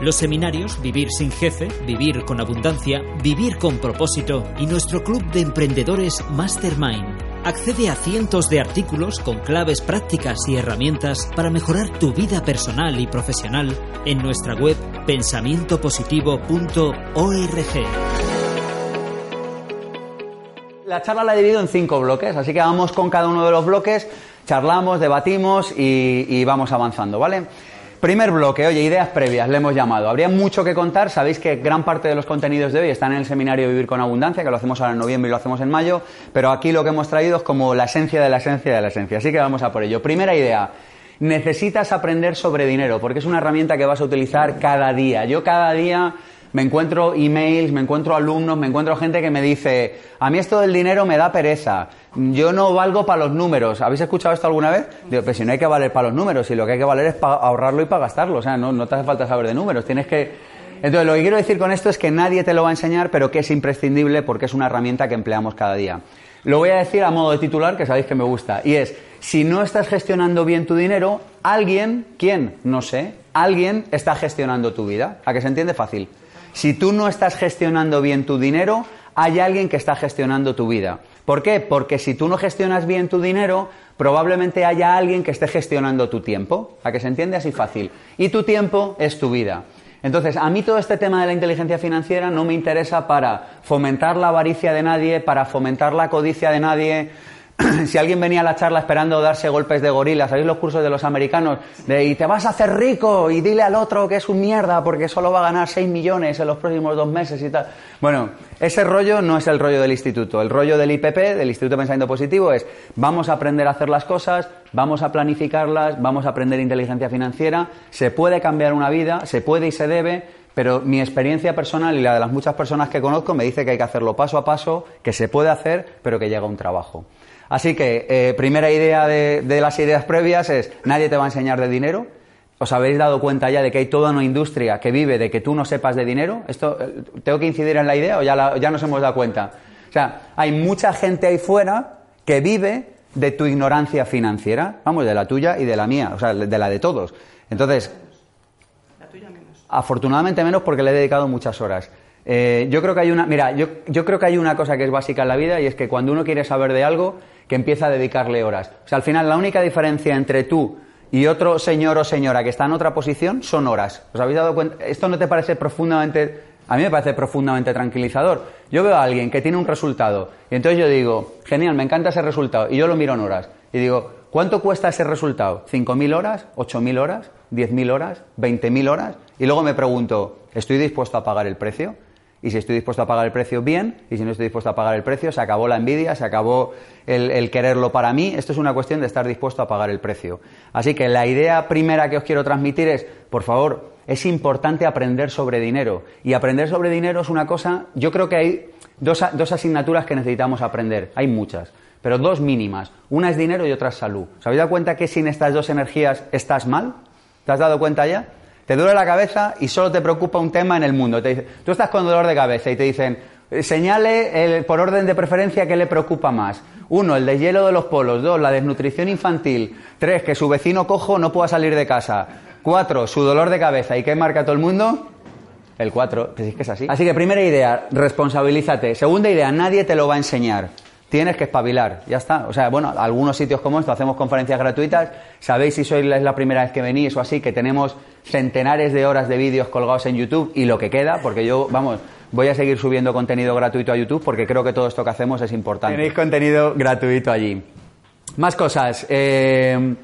Los seminarios Vivir sin jefe, Vivir con abundancia, Vivir con propósito y nuestro club de emprendedores Mastermind. Accede a cientos de artículos con claves prácticas y herramientas para mejorar tu vida personal y profesional en nuestra web pensamientopositivo.org. La charla la he dividido en cinco bloques, así que vamos con cada uno de los bloques, charlamos, debatimos y, y vamos avanzando, ¿vale? Primer bloque, oye, ideas previas, le hemos llamado. Habría mucho que contar, sabéis que gran parte de los contenidos de hoy están en el seminario Vivir con Abundancia, que lo hacemos ahora en noviembre y lo hacemos en mayo, pero aquí lo que hemos traído es como la esencia de la esencia de la esencia, así que vamos a por ello. Primera idea, necesitas aprender sobre dinero, porque es una herramienta que vas a utilizar cada día. Yo cada día me encuentro emails, me encuentro alumnos, me encuentro gente que me dice, a mí esto del dinero me da pereza, yo no valgo para los números. ¿Habéis escuchado esto alguna vez? Digo, pues si no hay que valer para los números, y lo que hay que valer es para ahorrarlo y para gastarlo, o sea, no, no te hace falta saber de números, tienes que... Entonces, lo que quiero decir con esto es que nadie te lo va a enseñar, pero que es imprescindible porque es una herramienta que empleamos cada día. Lo voy a decir a modo de titular, que sabéis que me gusta, y es, si no estás gestionando bien tu dinero, alguien, ¿quién? No sé, alguien está gestionando tu vida. ¿A que se entiende fácil? Si tú no estás gestionando bien tu dinero, hay alguien que está gestionando tu vida. ¿Por qué? Porque si tú no gestionas bien tu dinero, probablemente haya alguien que esté gestionando tu tiempo. ¿A que se entiende así fácil? Y tu tiempo es tu vida. Entonces, a mí todo este tema de la inteligencia financiera no me interesa para fomentar la avaricia de nadie, para fomentar la codicia de nadie. si alguien venía a la charla esperando darse golpes de gorila, ¿sabéis los cursos de los americanos? De y te vas a hacer rico y dile al otro que es un mierda porque solo va a ganar 6 millones en los próximos dos meses y tal. Bueno, ese rollo no es el rollo del instituto. El rollo del IPP, del Instituto de Pensamiento Positivo, es vamos a aprender a hacer las cosas, vamos a planificarlas, vamos a aprender inteligencia financiera, se puede cambiar una vida, se puede y se debe, pero mi experiencia personal y la de las muchas personas que conozco me dice que hay que hacerlo paso a paso, que se puede hacer, pero que llega un trabajo. Así que, eh, primera idea de, las ideas previas es, nadie te va a enseñar de dinero. ¿Os habéis dado cuenta ya de que hay toda una industria que vive de que tú no sepas de dinero? ¿Esto, eh, ¿Tengo que incidir en la idea o ya, ya nos hemos dado cuenta? O sea, hay mucha gente ahí fuera que vive de tu ignorancia financiera, vamos, de la tuya y de la mía, o sea, de la de todos. Entonces, la tuya menos. Afortunadamente menos porque le he dedicado muchas horas. Eh, yo creo que hay una, mira, yo, yo creo que hay una cosa que es básica en la vida y es que cuando uno quiere saber de algo, que empieza a dedicarle horas. O sea, al final la única diferencia entre tú y otro señor o señora que está en otra posición son horas. ¿Os habéis dado cuenta? ¿Esto no te parece profundamente, a mí me parece profundamente tranquilizador? Yo veo a alguien que tiene un resultado y entonces yo digo, genial, me encanta ese resultado y yo lo miro en horas y digo, ¿cuánto cuesta ese resultado? ¿5.000 horas? ¿8.000 horas? ¿10.000 horas? ¿20.000 horas? Y luego me pregunto, ¿estoy dispuesto a pagar el precio? Y si estoy dispuesto a pagar el precio, bien. Y si no estoy dispuesto a pagar el precio, se acabó la envidia, se acabó el, quererlo para mí. Esto es una cuestión de estar dispuesto a pagar el precio. Así que la idea primera que os quiero transmitir es, por favor, es importante aprender sobre dinero. Y aprender sobre dinero es una cosa, yo creo que hay dos, dos asignaturas que necesitamos aprender. Hay muchas, pero dos mínimas. Una es dinero y otra es salud. ¿Os habéis dado cuenta que sin estas dos energías estás mal? ¿Te has dado cuenta ya? Te duele la cabeza y solo te preocupa un tema en el mundo. Te dice, tú estás con dolor de cabeza y te dicen, señale el, por orden de preferencia qué le preocupa más. Uno, el deshielo de los polos. Dos, la desnutrición infantil. Tres, que su vecino cojo no pueda salir de casa. Cuatro, su dolor de cabeza. ¿Y qué marca todo el mundo? El cuatro. Pues es que es así. Así que primera idea, responsabilízate. Segunda idea, nadie te lo va a enseñar. Tienes que espabilar, ya está. O sea, bueno, algunos sitios como esto hacemos conferencias gratuitas. Sabéis si sois la primera vez que venís o así, que tenemos centenares de horas de vídeos colgados en YouTube y lo que queda, porque yo, vamos, voy a seguir subiendo contenido gratuito a YouTube porque creo que todo esto que hacemos es importante. Tenéis contenido gratuito allí. Más cosas. Eh,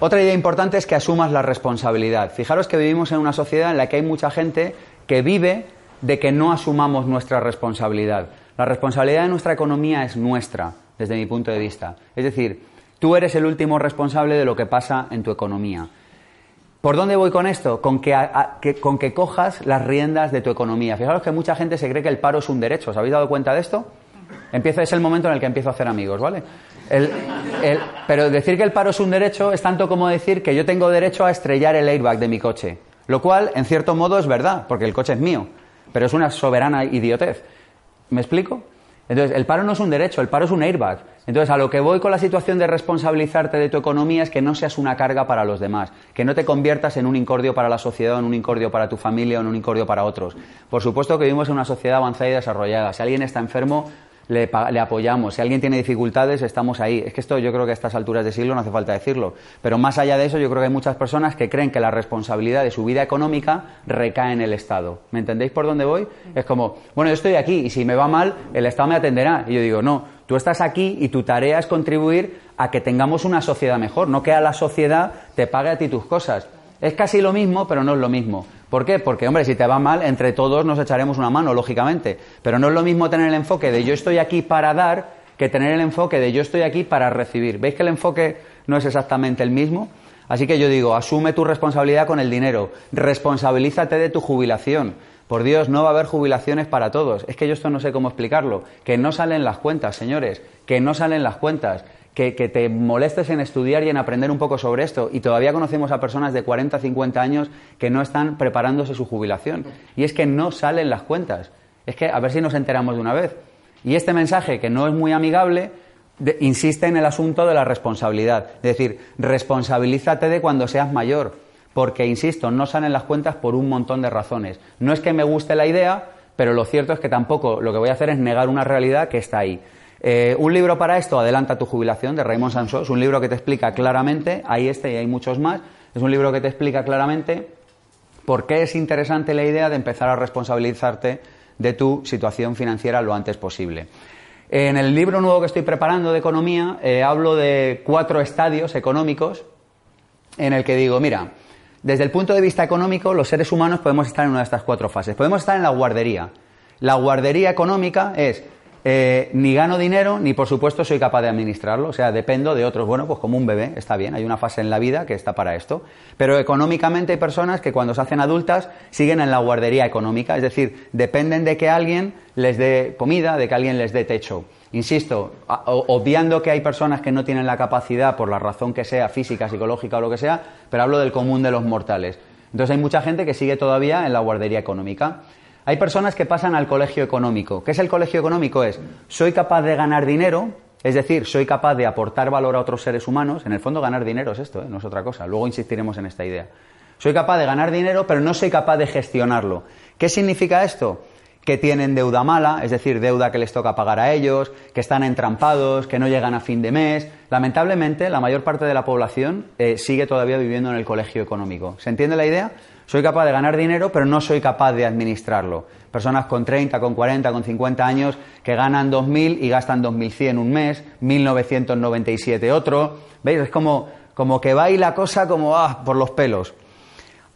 otra idea importante es que asumas la responsabilidad. Fijaros que vivimos en una sociedad en la que hay mucha gente que vive de que no asumamos nuestra responsabilidad. La responsabilidad de nuestra economía es nuestra, desde mi punto de vista. Es decir, tú eres el último responsable de lo que pasa en tu economía. ¿Por dónde voy con esto? Con que, con que cojas las riendas de tu economía. Fijaros que mucha gente se cree que el paro es un derecho. ¿Os habéis dado cuenta de esto? Empieza, es el momento en el que empiezo a hacer amigos, ¿vale? pero decir que el paro es un derecho es tanto como decir que yo tengo derecho a estrellar el airbag de mi coche. Lo cual, en cierto modo, es verdad, porque el coche es mío. Pero es una soberana idiotez. ¿Me explico? Entonces, el paro no es un derecho, el paro es un airbag. Entonces, a lo que voy con la situación de responsabilizarte de tu economía es que no seas una carga para los demás, que no te conviertas en un incordio para la sociedad, en un incordio para tu familia en un incordio para otros. Por supuesto que vivimos en una sociedad avanzada y desarrollada. Si alguien está enfermo, le, apoyamos. Si alguien tiene dificultades, estamos ahí. Es que esto yo creo que a estas alturas de siglo no hace falta decirlo. Pero más allá de eso, yo creo que hay muchas personas que creen que la responsabilidad de su vida económica recae en el Estado. ¿Me entendéis por dónde voy? Es como, bueno, yo estoy aquí y si me va mal, el Estado me atenderá. Y yo digo, no, tú estás aquí y tu tarea es contribuir a que tengamos una sociedad mejor, no que a la sociedad te pague a ti tus cosas. Es casi lo mismo, pero no es lo mismo. ¿Por qué? Porque, hombre, si te va mal, entre todos nos echaremos una mano, lógicamente. Pero no es lo mismo tener el enfoque de yo estoy aquí para dar que tener el enfoque de yo estoy aquí para recibir. ¿Veis que el enfoque no es exactamente el mismo? Así que yo digo, asume tu responsabilidad con el dinero, responsabilízate de tu jubilación. Por Dios, no va a haber jubilaciones para todos. Es que yo esto no sé cómo explicarlo. Que no salen las cuentas, señores, que no salen las cuentas que, te molestes en estudiar y en aprender un poco sobre esto. Y todavía conocemos a personas de 40, 50 años que no están preparándose su jubilación. Y es que no salen las cuentas. Es que a ver si nos enteramos de una vez. Y este mensaje, que no es muy amigable, insiste en el asunto de la responsabilidad. Es decir, responsabilízate de cuando seas mayor. Porque, insisto, no salen las cuentas por un montón de razones. No es que me guste la idea, pero lo cierto es que tampoco lo que voy a hacer es negar una realidad que está ahí. Eh, un libro para esto, Adelanta tu jubilación, de Raymond Sansos, un libro que te explica claramente, hay este y hay muchos más, es un libro que te explica claramente por qué es interesante la idea de empezar a responsabilizarte de tu situación financiera lo antes posible. En el libro nuevo que estoy preparando de economía, eh, hablo de cuatro estadios económicos en el que digo, mira, desde el punto de vista económico, los seres humanos podemos estar en una de estas cuatro fases. Podemos estar en la guardería. La guardería económica es eh, ni gano dinero, ni por supuesto soy capaz de administrarlo. O sea, dependo de otros. Bueno, pues como un bebé, está bien, hay una fase en la vida que está para esto. Pero económicamente hay personas que cuando se hacen adultas siguen en la guardería económica, es decir, dependen de que alguien les dé comida, de que alguien les dé techo. Insisto, obviando que hay personas que no tienen la capacidad, por la razón que sea, física, psicológica o lo que sea, pero hablo del común de los mortales. Entonces hay mucha gente que sigue todavía en la guardería económica. Hay personas que pasan al colegio económico. ¿Qué es el colegio económico? Es, soy capaz de ganar dinero, es decir, soy capaz de aportar valor a otros seres humanos. En el fondo, ganar dinero es esto, ¿eh? no es otra cosa. Luego insistiremos en esta idea. Soy capaz de ganar dinero, pero no soy capaz de gestionarlo. ¿Qué significa esto? Que tienen deuda mala, es decir, deuda que les toca pagar a ellos, que están entrampados, que no llegan a fin de mes. Lamentablemente, la mayor parte de la población eh, sigue todavía viviendo en el colegio económico. ¿Se entiende la idea? Soy capaz de ganar dinero, pero no soy capaz de administrarlo. Personas con 30, con 40, con 50 años que ganan 2.000 y gastan 2.100 un mes, 1.997 otro. ¿Veis? Es como, como que va y la cosa como ah, por los pelos.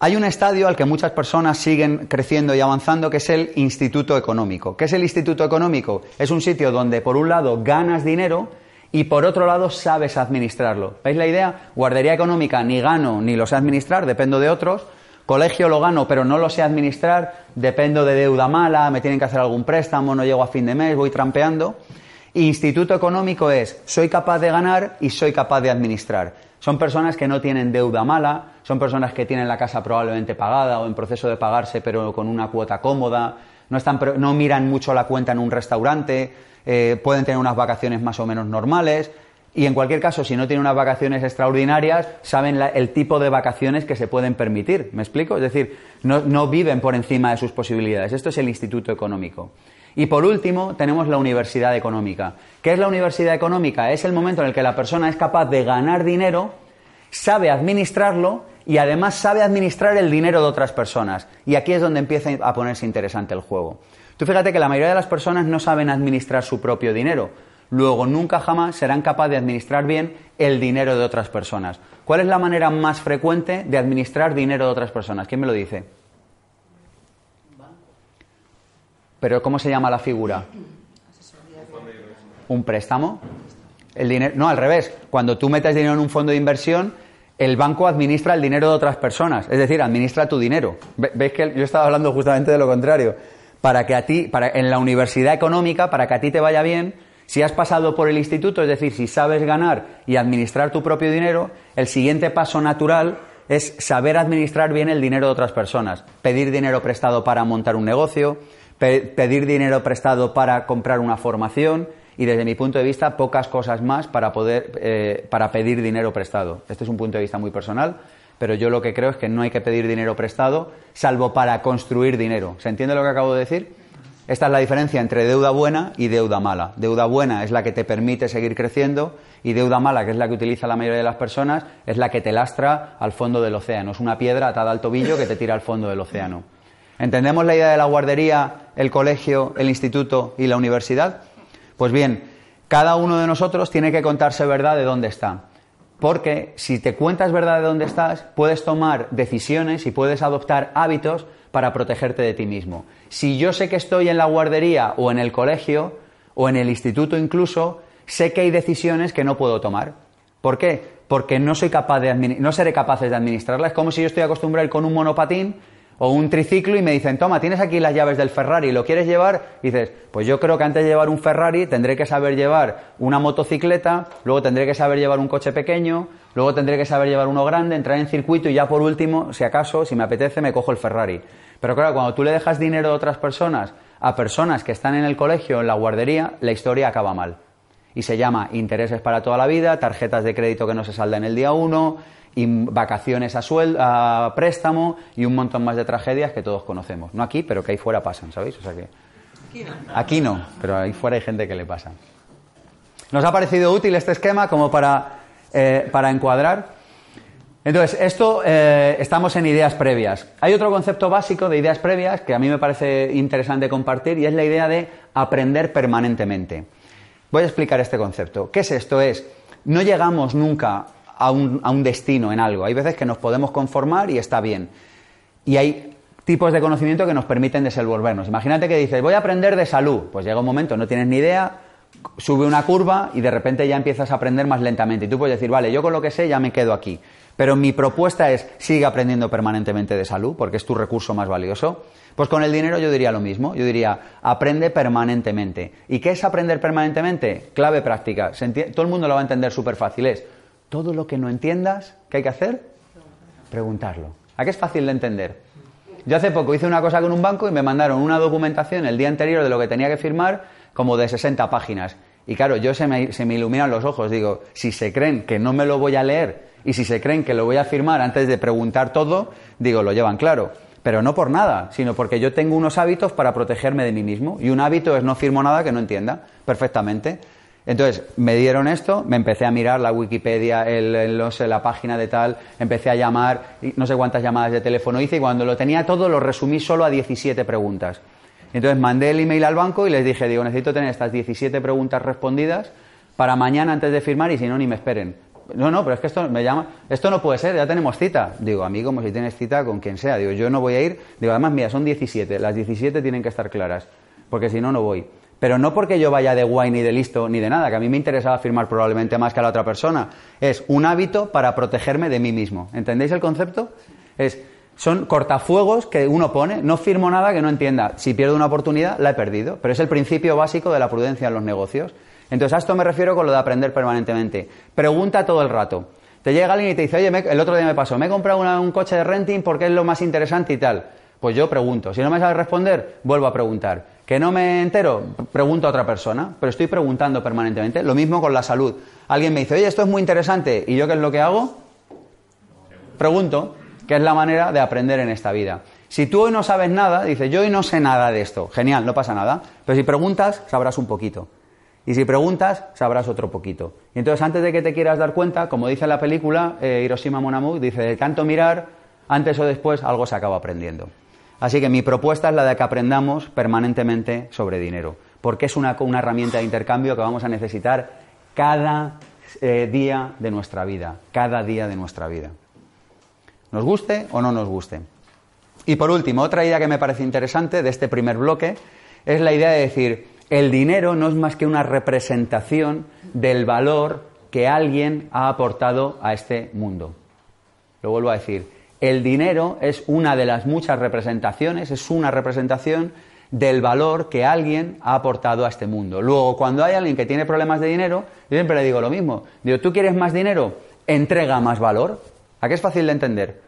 Hay un estadio al que muchas personas siguen creciendo y avanzando, que es el Instituto Económico. ¿Qué es el Instituto Económico? Es un sitio donde, por un lado, ganas dinero y, por otro lado, sabes administrarlo. ¿Veis la idea? Guardería económica, ni gano ni lo sé administrar, dependo de otros. Colegio lo gano, pero no lo sé administrar, dependo de deuda mala, me tienen que hacer algún préstamo, no llego a fin de mes, voy trampeando. Instituto económico es, soy capaz de ganar y soy capaz de administrar. Son personas que no tienen deuda mala, son personas que tienen la casa probablemente pagada o en proceso de pagarse, pero con una cuota cómoda, no, están, no miran mucho la cuenta en un restaurante, eh, pueden tener unas vacaciones más o menos normales, y en cualquier caso, si no tienen unas vacaciones extraordinarias, saben el tipo de vacaciones que se pueden permitir. ¿Me explico? Es decir, no, no viven por encima de sus posibilidades. Esto es el Instituto Económico. Y por último, tenemos la Universidad Económica. ¿Qué es la Universidad Económica? Es el momento en el que la persona es capaz de ganar dinero, sabe administrarlo y además sabe administrar el dinero de otras personas. Y aquí es donde empieza a ponerse interesante el juego. Tú fíjate que la mayoría de las personas no saben administrar su propio dinero. Luego nunca jamás serán capaces de administrar bien el dinero de otras personas. ¿Cuál es la manera más frecuente de administrar dinero de otras personas? ¿Quién me lo dice? Pero ¿cómo se llama la figura? ¿Un préstamo? El dinero, no, al revés. Cuando tú metes dinero en un fondo de inversión, el banco administra el dinero de otras personas, es decir, administra tu dinero. ¿Ves que yo estaba hablando justamente de lo contrario? Para que a ti, para, en la universidad económica, para que a ti te vaya bien, si has pasado por el instituto, es decir, si sabes ganar y administrar tu propio dinero, el siguiente paso natural es saber administrar bien el dinero de otras personas. Pedir dinero prestado para montar un negocio, pedir dinero prestado para comprar una formación y desde mi punto de vista pocas cosas más para poder eh, para pedir dinero prestado. Este es un punto de vista muy personal, pero yo lo que creo es que no hay que pedir dinero prestado salvo para construir dinero. ¿Se entiende lo que acabo de decir? Esta es la diferencia entre deuda buena y deuda mala. Deuda buena es la que te permite seguir creciendo y deuda mala, que es la que utiliza la mayoría de las personas, es la que te lastra al fondo del océano. Es una piedra atada al tobillo que te tira al fondo del océano. ¿Entendemos la idea de la guardería, el colegio, el instituto y la universidad? Pues bien, cada uno de nosotros tiene que contarse verdad de dónde está. Porque si te cuentas verdad de dónde estás, puedes tomar decisiones y puedes adoptar hábitos para protegerte de ti mismo. Si yo sé que estoy en la guardería o en el colegio o en el instituto incluso, sé que hay decisiones que no puedo tomar. ¿Por qué? Porque no soy capaz de no seré capaz de administrarlas. Es como si yo estoy acostumbrado con un monopatín o un triciclo y me dicen, toma, tienes aquí las llaves del Ferrari, ¿lo quieres llevar? Y dices, pues yo creo que antes de llevar un Ferrari tendré que saber llevar una motocicleta, luego tendré que saber llevar un coche pequeño, luego tendré que saber llevar uno grande, entrar en circuito y ya por último, si acaso, si me apetece, me cojo el Ferrari. Pero claro, cuando tú le dejas dinero a otras personas, a personas que están en el colegio, en la guardería, la historia acaba mal. Y se llama intereses para toda la vida, tarjetas de crédito que no se saldan el día uno, y vacaciones a, a préstamo y un montón más de tragedias que todos conocemos. No aquí, pero que ahí fuera pasan, ¿sabéis? O sea que aquí no. Aquí no, pero ahí fuera hay gente que le pasa. ¿Nos ha parecido útil este esquema como para, eh, para encuadrar? Entonces, esto eh, estamos en ideas previas. Hay otro concepto básico de ideas previas que a mí me parece interesante compartir y es la idea de aprender permanentemente. Voy a explicar este concepto. ¿Qué es esto? Es, no llegamos nunca a un, destino en algo. Hay veces que nos podemos conformar y está bien. Y hay tipos de conocimiento que nos permiten desenvolvernos. Imagínate que dices, voy a aprender de salud. Pues llega un momento, no tienes ni idea, sube una curva y de repente ya empiezas a aprender más lentamente. Y tú puedes decir, vale, yo con lo que sé ya me quedo aquí. Pero mi propuesta es, sigue aprendiendo permanentemente de salud, porque es tu recurso más valioso. Pues con el dinero yo diría lo mismo. Yo diría, aprende permanentemente. ¿Y qué es aprender permanentemente? Clave práctica. Todo el mundo lo va a entender súper fácil. Es, todo lo que no entiendas, ¿qué hay que hacer? Preguntarlo. ¿A qué es fácil de entender? Yo hace poco hice una cosa con un banco y me mandaron una documentación el día anterior de lo que tenía que firmar, como de 60 páginas. Y claro, yo se me, se me iluminan los ojos. Digo, si se creen que no me lo voy a leer y si se creen que lo voy a firmar antes de preguntar todo, digo, lo llevan claro. Pero no por nada, sino porque yo tengo unos hábitos para protegerme de mí mismo. Y un hábito es no firmo nada que no entienda perfectamente. Entonces, me dieron esto, me empecé a mirar la Wikipedia, el, la página de tal, empecé a llamar, no sé cuántas llamadas de teléfono hice y cuando lo tenía todo lo resumí solo a 17 preguntas. Entonces mandé el email al banco y les dije, digo, necesito tener estas 17 preguntas respondidas para mañana antes de firmar y si no, ni me esperen. No, no, pero es que esto me llama, esto no puede ser, ya tenemos cita. Digo, a mí como si tienes cita con quien sea. Digo, yo no voy a ir. Digo, además, mira, son 17, las 17 tienen que estar claras, porque si no, no voy. Pero no porque yo vaya de guay ni de listo ni de nada, que a mí me interesaba firmar probablemente más que a la otra persona. Es un hábito para protegerme de mí mismo. ¿Entendéis el concepto? Es, son cortafuegos que uno pone, no firmo nada que no entienda. Si pierdo una oportunidad, la he perdido. Pero es el principio básico de la prudencia en los negocios. Entonces a esto me refiero con lo de aprender permanentemente. Pregunta todo el rato. Te llega alguien y te dice, oye, el otro día me pasó, me he comprado un coche de renting porque es lo más interesante y tal. Pues yo pregunto. Si no me sabe responder, vuelvo a preguntar. ¿Que no me entero? Pregunto a otra persona, pero estoy preguntando permanentemente. Lo mismo con la salud. Alguien me dice, oye, esto es muy interesante, ¿y yo qué es lo que hago? Pregunto, que es la manera de aprender en esta vida. Si tú hoy no sabes nada, dices, yo hoy no sé nada de esto, genial, no pasa nada. Pero si preguntas, sabrás un poquito. Y si preguntas, sabrás otro poquito. Y entonces, antes de que te quieras dar cuenta, como dice la película, eh, Hiroshima Mon dice, de tanto mirar, antes o después algo se acaba aprendiendo. Así que mi propuesta es la de que aprendamos permanentemente sobre dinero, porque es una, herramienta de intercambio que vamos a necesitar cada eh, día de nuestra vida, cada día de nuestra vida. Nos guste o no nos guste. Y por último, otra idea que me parece interesante de este primer bloque es la idea de decir, el dinero no es más que una representación del valor que alguien ha aportado a este mundo. Lo vuelvo a decir, el dinero es una de las muchas representaciones, es una representación del valor que alguien ha aportado a este mundo. Luego, cuando hay alguien que tiene problemas de dinero, yo siempre le digo lo mismo. Digo, ¿tú quieres más dinero? Entrega más valor. ¿A qué es fácil de entender?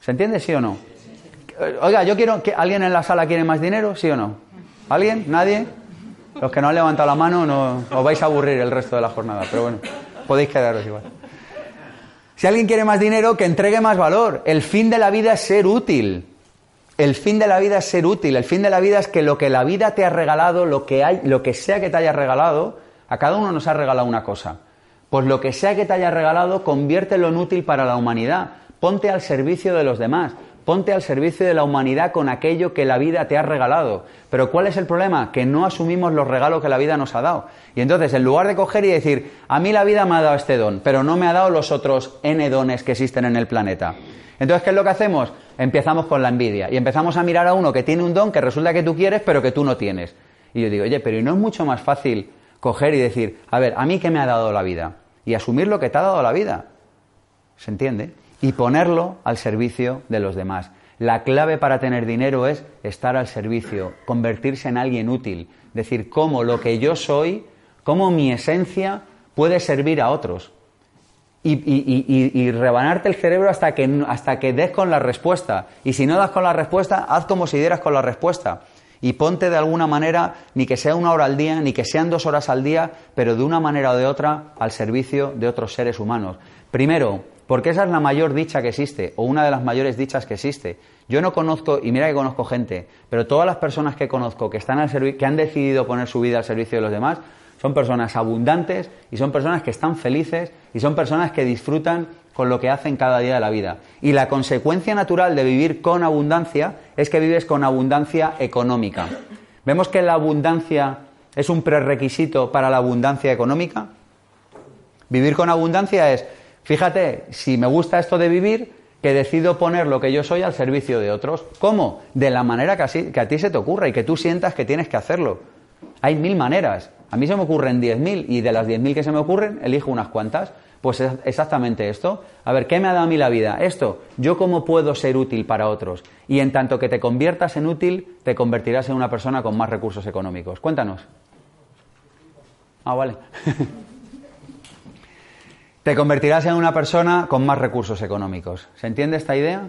¿Se entiende, sí o no? Oiga, yo quiero que alguien en la sala quiere más dinero, ¿sí o no? ¿Alguien? ¿Nadie? Los que no han levantado la mano no os vais a aburrir el resto de la jornada, pero bueno, podéis quedaros igual. Si alguien quiere más dinero, que entregue más valor. El fin de la vida es ser útil. El fin de la vida es ser útil. El fin de la vida es que lo que la vida te ha regalado, lo que, hay, lo que sea que te haya regalado, a cada uno nos ha regalado una cosa. Pues lo que sea que te haya regalado, conviértelo en útil para la humanidad. Ponte al servicio de los demás. Ponte al servicio de la humanidad con aquello que la vida te ha regalado. Pero ¿cuál es el problema? Que no asumimos los regalos que la vida nos ha dado. Y entonces, en lugar de coger y decir, a mí la vida me ha dado este don, pero no me ha dado los otros N dones que existen en el planeta. Entonces, ¿qué es lo que hacemos? Empezamos con la envidia y empezamos a mirar a uno que tiene un don que resulta que tú quieres, pero que tú no tienes. Y yo digo, oye, pero ¿y no es mucho más fácil coger y decir, a ver, ¿a mí qué me ha dado la vida? Y asumir lo que te ha dado la vida. ¿Se entiende? Y ponerlo al servicio de los demás. La clave para tener dinero es estar al servicio, convertirse en alguien útil, decir cómo lo que yo soy, cómo mi esencia puede servir a otros. Y, rebanarte el cerebro hasta que, hasta que des con la respuesta. Y si no das con la respuesta, haz como si dieras con la respuesta. Y ponte de alguna manera, ni que sea una hora al día, ni que sean dos horas al día, pero de una manera o de otra al servicio de otros seres humanos. Primero, porque esa es la mayor dicha que existe, o una de las mayores dichas que existe. Yo no conozco, y mira que conozco gente, pero todas las personas que conozco que, están al que han decidido poner su vida al servicio de los demás, son personas abundantes y son personas que están felices y son personas que disfrutan con lo que hacen cada día de la vida. Y la consecuencia natural de vivir con abundancia es que vives con abundancia económica. ¿Vemos que la abundancia es un prerequisito para la abundancia económica? Vivir con abundancia es Fíjate, si me gusta esto de vivir, que decido poner lo que yo soy al servicio de otros. ¿Cómo? De la manera que, que a ti se te ocurra y que tú sientas que tienes que hacerlo. Hay mil maneras. A mí se me ocurren diez mil y de las diez mil que se me ocurren, elijo unas cuantas. Pues es exactamente esto. A ver, ¿qué me ha dado a mí la vida? Esto, yo cómo puedo ser útil para otros. Y en tanto que te conviertas en útil, te convertirás en una persona con más recursos económicos. Cuéntanos. Ah, vale. te convertirás en una persona con más recursos económicos. ¿Se entiende esta idea?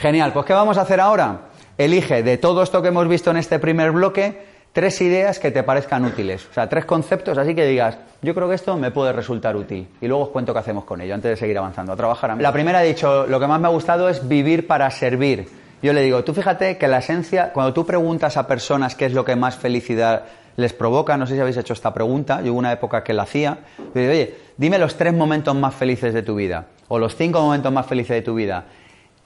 Genial, pues ¿qué vamos a hacer ahora? Elige de todo esto que hemos visto en este primer bloque tres ideas que te parezcan útiles. O sea, tres conceptos así que digas, yo creo que esto me puede resultar útil. Y luego os cuento qué hacemos con ello antes de seguir avanzando, a trabajar. La primera he dicho, lo que más me ha gustado es vivir para servir. Yo le digo, tú fíjate que la esencia, cuando tú preguntas a personas qué es lo que más felicidad les provoca, no sé si habéis hecho esta pregunta, yo hubo una época que la hacía, oye, dime los tres momentos más felices de tu vida, o los cinco momentos más felices de tu vida.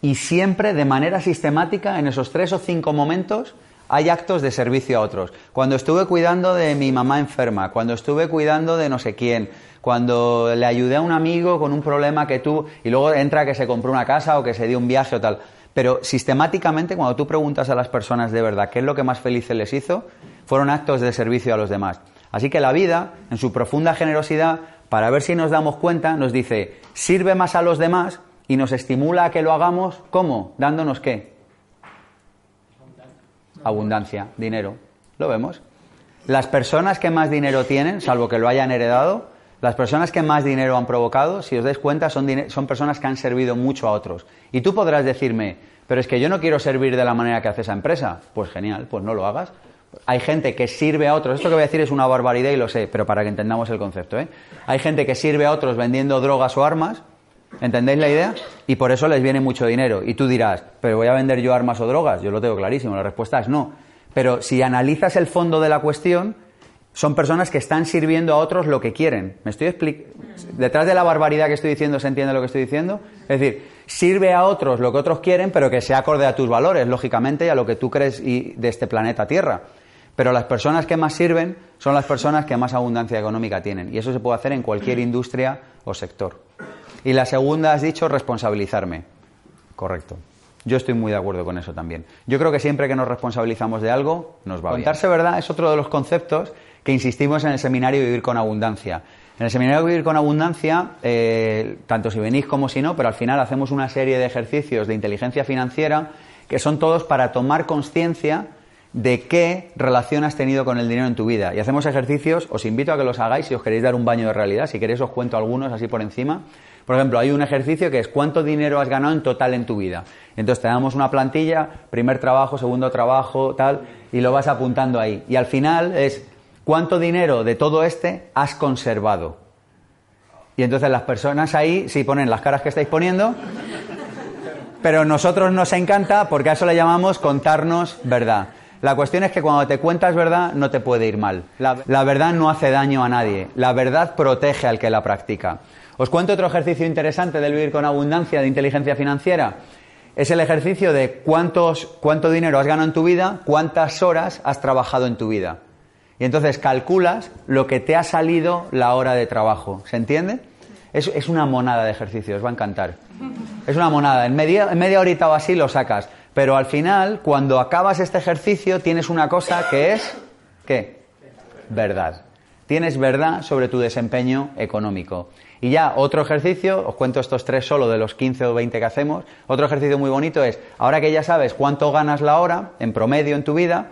Y siempre, de manera sistemática, en esos tres o cinco momentos, hay actos de servicio a otros. Cuando estuve cuidando de mi mamá enferma, cuando estuve cuidando de no sé quién, cuando le ayudé a un amigo con un problema que tú, y luego entra que se compró una casa o que se dio un viaje o tal. Pero sistemáticamente, cuando tú preguntas a las personas de verdad qué es lo que más felices les hizo, fueron actos de servicio a los demás. Así que la vida, en su profunda generosidad, para ver si nos damos cuenta, nos dice, sirve más a los demás y nos estimula a que lo hagamos, ¿cómo? Dándonos qué? Abundancia, dinero. ¿Lo vemos? Las personas que más dinero tienen, salvo que lo hayan heredado, las personas que más dinero han provocado, si os dais cuenta, son, son personas que han servido mucho a otros. Y tú podrás decirme, pero es que yo no quiero servir de la manera que hace esa empresa. Pues genial, pues no lo hagas. Hay gente que sirve a otros. Esto que voy a decir es una barbaridad y lo sé, pero para que entendamos el concepto. ¿eh? Hay gente que sirve a otros vendiendo drogas o armas. ¿Entendéis la idea? Y por eso les viene mucho dinero. Y tú dirás, ¿pero voy a vender yo armas o drogas? Yo lo tengo clarísimo. La respuesta es no. Pero si analizas el fondo de la cuestión, son personas que están sirviendo a otros lo que quieren. ¿Me estoy Detrás de la barbaridad que estoy diciendo, ¿se entiende lo que estoy diciendo? Es decir, sirve a otros lo que otros quieren, pero que sea acorde a tus valores, lógicamente, y a lo que tú crees y de este planeta Tierra. Pero las personas que más sirven son las personas que más abundancia económica tienen. Y eso se puede hacer en cualquier industria o sector. Y la segunda, has dicho, responsabilizarme. Correcto. Yo estoy muy de acuerdo con eso también. Yo creo que siempre que nos responsabilizamos de algo, nos va Contarse verdad es otro de los conceptos que insistimos en el seminario Vivir con Abundancia. En el seminario Vivir con Abundancia, eh, tanto si venís como si no, pero al final hacemos una serie de ejercicios de inteligencia financiera que son todos para tomar conciencia de qué relación has tenido con el dinero en tu vida. Y hacemos ejercicios, os invito a que los hagáis si os queréis dar un baño de realidad. Si queréis os cuento algunos así por encima. Por ejemplo, hay un ejercicio que es cuánto dinero has ganado en total en tu vida. Entonces te damos una plantilla, primer trabajo, segundo trabajo, tal, y lo vas apuntando ahí. Y al final es cuánto dinero de todo este has conservado. Y entonces las personas ahí sí ponen las caras que estáis poniendo, pero nosotros nos encanta porque a eso le llamamos contarnos verdad. La cuestión es que cuando te cuentas verdad no te puede ir mal. La, verdad no hace daño a nadie. La verdad protege al que la practica. Os cuento otro ejercicio interesante del vivir con abundancia de inteligencia financiera. Es el ejercicio de cuántos, cuánto dinero has ganado en tu vida, cuántas horas has trabajado en tu vida. Y entonces calculas lo que te ha salido la hora de trabajo. ¿Se entiende? Es, es una monada de ejercicio, os va a encantar. Es una monada. En media, en media horita o así lo sacas. Pero al final, cuando acabas este ejercicio, tienes una cosa que es, ¿qué? Verdad. Tienes verdad sobre tu desempeño económico. Y ya otro ejercicio, os cuento estos tres solo de los 15 o 20 que hacemos, otro ejercicio muy bonito es, ahora que ya sabes cuánto ganas la hora en promedio en tu vida,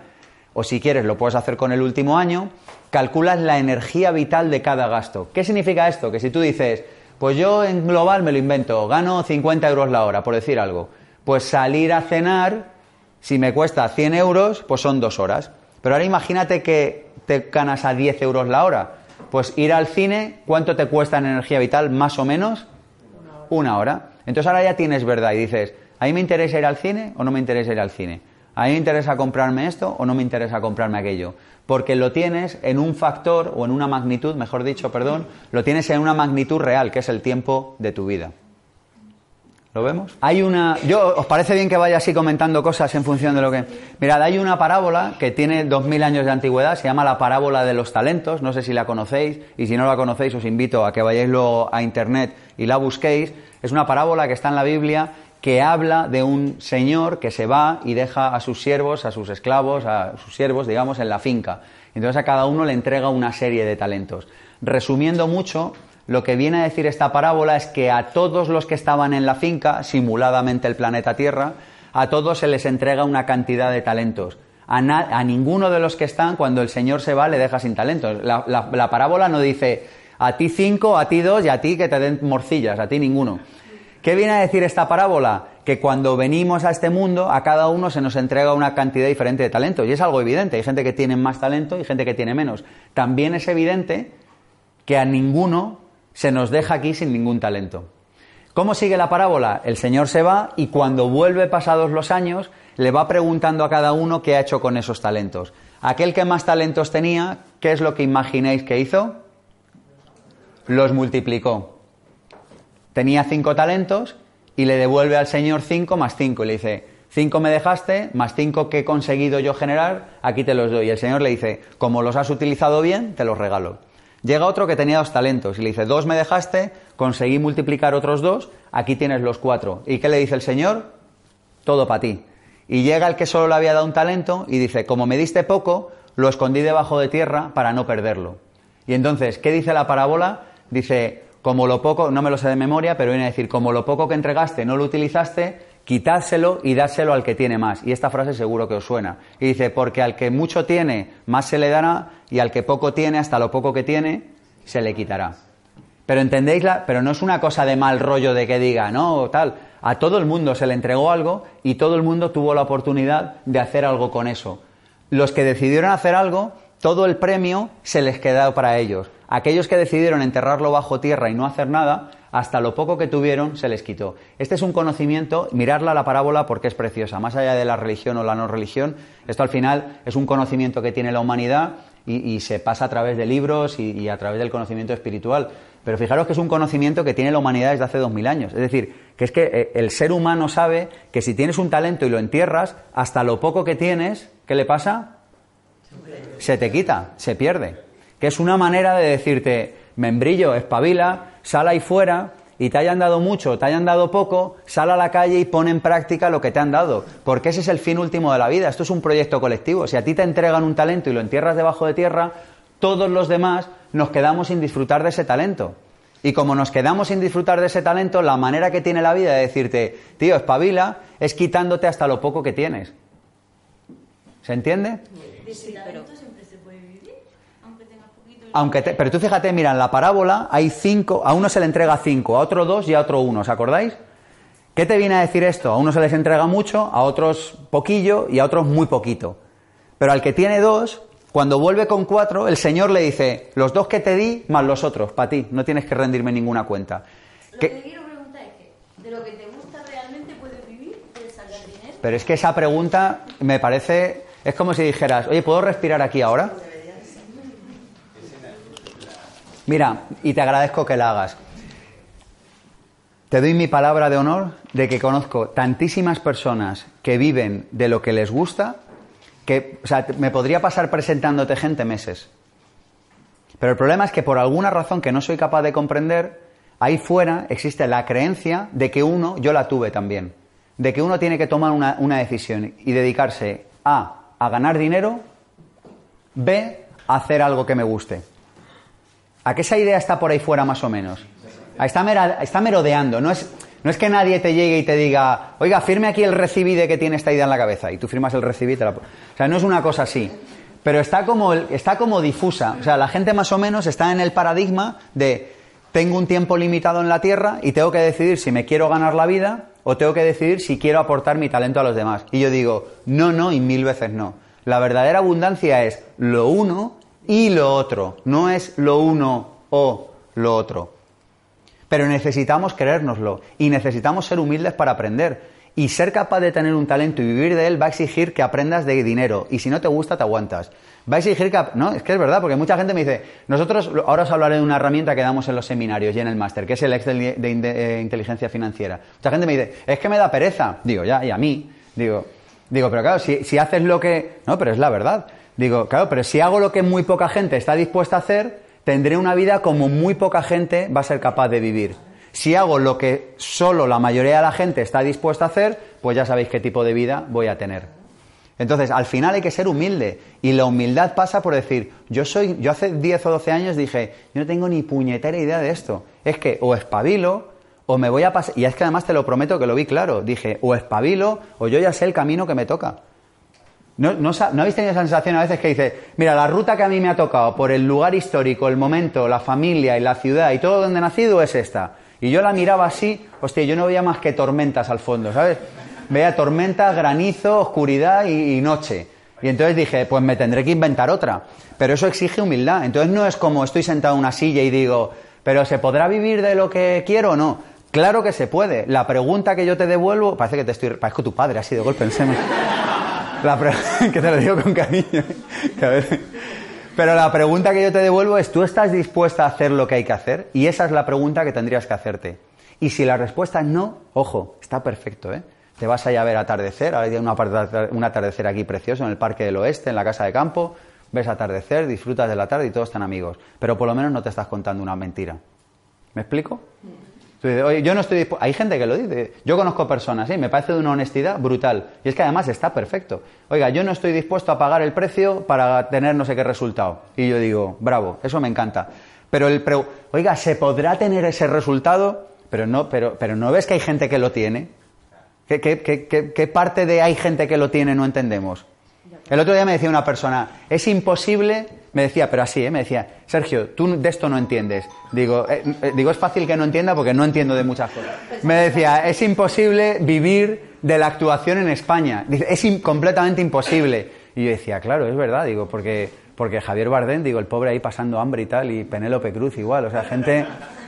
o si quieres lo puedes hacer con el último año, calculas la energía vital de cada gasto. ¿Qué significa esto? Que si tú dices, pues yo en global me lo invento, gano 50 euros la hora, por decir algo, pues salir a cenar, si me cuesta 100 euros, pues son dos horas. Pero ahora imagínate que te ganas a 10 euros la hora. Pues ir al cine, ¿cuánto te cuesta en energía vital? Más o menos una hora. Entonces ahora ya tienes verdad y dices, ¿a mí me interesa ir al cine o no me interesa ir al cine? ¿A mí me interesa comprarme esto o no me interesa comprarme aquello? Porque lo tienes en un factor o en una magnitud, mejor dicho, perdón, lo tienes en una magnitud real, que es el tiempo de tu vida. ¿Lo vemos? Hay una. Yo, ¿Os parece bien que vaya así comentando cosas en función de lo que.? Mirad, hay una parábola que tiene dos mil años de antigüedad, se llama la parábola de los talentos. No sé si la conocéis, y si no la conocéis, os invito a que vayáis luego a internet y la busquéis. Es una parábola que está en la Biblia que habla de un señor que se va y deja a sus siervos, a sus esclavos, a sus siervos, digamos, en la finca. Entonces a cada uno le entrega una serie de talentos. Resumiendo mucho, lo que viene a decir esta parábola es que a todos los que estaban en la finca, simuladamente el planeta Tierra, a todos se les entrega una cantidad de talentos. A, ninguno de los que están, cuando el Señor se va, le deja sin talentos. La, parábola no dice a ti cinco, a ti dos y a ti que te den morcillas, a ti ninguno. ¿Qué viene a decir esta parábola? Que cuando venimos a este mundo, a cada uno se nos entrega una cantidad diferente de talentos. Y es algo evidente. Hay gente que tiene más talento y gente que tiene menos. También es evidente que a ninguno se nos deja aquí sin ningún talento. ¿Cómo sigue la parábola? El Señor se va y cuando vuelve pasados los años le va preguntando a cada uno qué ha hecho con esos talentos. Aquel que más talentos tenía, ¿qué es lo que imaginéis que hizo? Los multiplicó. Tenía cinco talentos y le devuelve al Señor cinco más cinco y le dice, cinco me dejaste, más cinco que he conseguido yo generar, aquí te los doy. Y el Señor le dice, como los has utilizado bien, te los regalo. Llega otro que tenía dos talentos y le dice, dos me dejaste, conseguí multiplicar otros dos, aquí tienes los cuatro. ¿Y qué le dice el Señor? Todo para ti. Y llega el que solo le había dado un talento y dice, como me diste poco, lo escondí debajo de tierra para no perderlo. Y entonces, ¿qué dice la parábola? Dice, como lo poco, no me lo sé de memoria, pero viene a decir, como lo poco que entregaste no lo utilizaste, quitárselo y dárselo al que tiene más. Y esta frase seguro que os suena. Y dice, porque al que mucho tiene, más se le dará, y al que poco tiene, hasta lo poco que tiene, se le quitará. Pero entendéis, la, pero no es una cosa de mal rollo de que diga, no, tal. A todo el mundo se le entregó algo y todo el mundo tuvo la oportunidad de hacer algo con eso. Los que decidieron hacer algo, todo el premio se les quedó para ellos. Aquellos que decidieron enterrarlo bajo tierra y no hacer nada, hasta lo poco que tuvieron se les quitó. Este es un conocimiento, mirarla la parábola porque es preciosa, más allá de la religión o la no religión, esto al final es un conocimiento que tiene la humanidad y, se pasa a través de libros y, a través del conocimiento espiritual. Pero fijaros que es un conocimiento que tiene la humanidad desde hace dos mil años. Es decir, que es que eh, el ser humano sabe que si tienes un talento y lo entierras, hasta lo poco que tienes, ¿qué le pasa? Se te quita, se pierde. Que es una manera de decirte, membrillo, espabila, sal ahí fuera y te hayan dado mucho, te hayan dado poco, sal a la calle y pon en práctica lo que te han dado. Porque ese es el fin último de la vida. Esto es un proyecto colectivo. Si a ti te entregan un talento y lo entierras debajo de tierra, todos los demás nos quedamos sin disfrutar de ese talento. Y como nos quedamos sin disfrutar de ese talento, la manera que tiene la vida de decirte, tío, espabila, es quitándote hasta lo poco que tienes. ¿Se entiende? Aunque pero tú fíjate, mira, en la parábola hay cinco, a uno se le entrega cinco, a otro dos y a otro uno, ¿os acordáis? ¿Qué te viene a decir esto? A uno se les entrega mucho, a otros poquillo y a otros muy poquito. Pero al que tiene dos, cuando vuelve con cuatro, el Señor le dice, los dos que te di, más los otros, para ti, no tienes que rendirme ninguna cuenta. Lo que, quiero preguntar es que, de lo que te gusta realmente, ¿puedes vivir? ¿Puedes sacar dinero? Pero es que esa pregunta me parece, es como si dijeras, oye, ¿puedo respirar aquí ahora? Mira, y te agradezco que la hagas. Te doy mi palabra de honor de que conozco tantísimas personas que viven de lo que les gusta que, o sea, me podría pasar presentándote gente meses. Pero el problema es que por alguna razón que no soy capaz de comprender, ahí fuera existe la creencia de que uno, yo la tuve también, de que uno tiene que tomar una, una decisión y dedicarse A, a ganar dinero, B, a hacer algo que me guste. ¿A qué esa idea está por ahí fuera más o menos? Está, está merodeando, no es, no es que nadie te llegue y te diga, oiga, firme aquí el recibide que tiene esta idea en la cabeza y tú firmas el recibide. La... O sea, no es una cosa así. Pero está como, está como difusa. O sea, la gente más o menos está en el paradigma de tengo un tiempo limitado en la Tierra y tengo que decidir si me quiero ganar la vida o tengo que decidir si quiero aportar mi talento a los demás. Y yo digo, no, no y mil veces no. La verdadera abundancia es lo uno y lo otro. No es lo uno o lo otro. Pero necesitamos creérnoslo y necesitamos ser humildes para aprender. Y ser capaz de tener un talento y vivir de él va a exigir que aprendas de dinero. Y si no te gusta, te aguantas. Va a exigir que... No, es que es verdad, porque mucha gente me dice, nosotros, ahora os hablaré de una herramienta que damos en los seminarios y en el máster, que es el Excel de, eh, inteligencia financiera. Mucha gente me dice, es que me da pereza. Digo, ya, y a mí. Digo, digo pero claro, si, si haces lo que... No, pero es la verdad. Digo, claro, pero si hago lo que muy poca gente está dispuesta a hacer, tendré una vida como muy poca gente va a ser capaz de vivir. Si hago lo que solo la mayoría de la gente está dispuesta a hacer, pues ya sabéis qué tipo de vida voy a tener. Entonces, al final hay que ser humilde. Y la humildad pasa por decir, yo soy, yo hace 10 o 12 años dije, yo no tengo ni puñetera idea de esto. Es que o espabilo, o me voy a pasar. Y es que además te lo prometo que lo vi claro. Dije, o espabilo, o yo ya sé el camino que me toca. ¿No, no, habéis tenido esa sensación a veces que dice, mira, la ruta que a mí me ha tocado por el lugar histórico, el momento, la familia y la ciudad y todo donde he nacido es esta? Y yo la miraba así, hostia, yo no veía más que tormentas al fondo, ¿sabes? Veía tormentas, granizo, oscuridad y, noche. Y entonces dije, pues me tendré que inventar otra. Pero eso exige humildad. Entonces no es como estoy sentado en una silla y digo, pero ¿se podrá vivir de lo que quiero o no? Claro que se puede. La pregunta que yo te devuelvo, parece que te estoy, parezco tu padre así de golpe, que te lo digo con cariño. Pero la pregunta que yo te devuelvo es, ¿tú estás dispuesta a hacer lo que hay que hacer? Y esa es la pregunta que tendrías que hacerte. Y si la respuesta es no, ojo, está perfecto, ¿eh? Te vas a ver atardecer, ahora hay un atardecer aquí precioso en el Parque del Oeste, en la Casa de Campo, ves atardecer, disfrutas de la tarde y todos están amigos. Pero por lo menos no te estás contando una mentira. ¿Me explico? Yo no estoy Hay gente que lo dice. Yo conozco personas, ¿sí? me parece de una honestidad brutal. Y es que además está perfecto. Oiga, yo no estoy dispuesto a pagar el precio para tener no sé qué resultado. Y yo digo, bravo, eso me encanta. Pero el oiga, ¿se podrá tener ese resultado? Pero no, pero, pero ¿no ves que hay gente que lo tiene? ¿Qué, qué parte de hay gente que lo tiene no entendemos? El otro día me decía una persona, es imposible me decía, pero así, ¿eh? me decía, Sergio, tú de esto no entiendes. Digo, eh, eh, digo, es fácil que no entienda porque no entiendo de muchas cosas. Me decía, es imposible vivir de la actuación en España. Dice, es completamente imposible. Y yo decía, claro, es verdad, digo, porque, porque Javier Bardem, digo, el pobre ahí pasando hambre y tal, y Penélope Cruz igual, o sea, gente,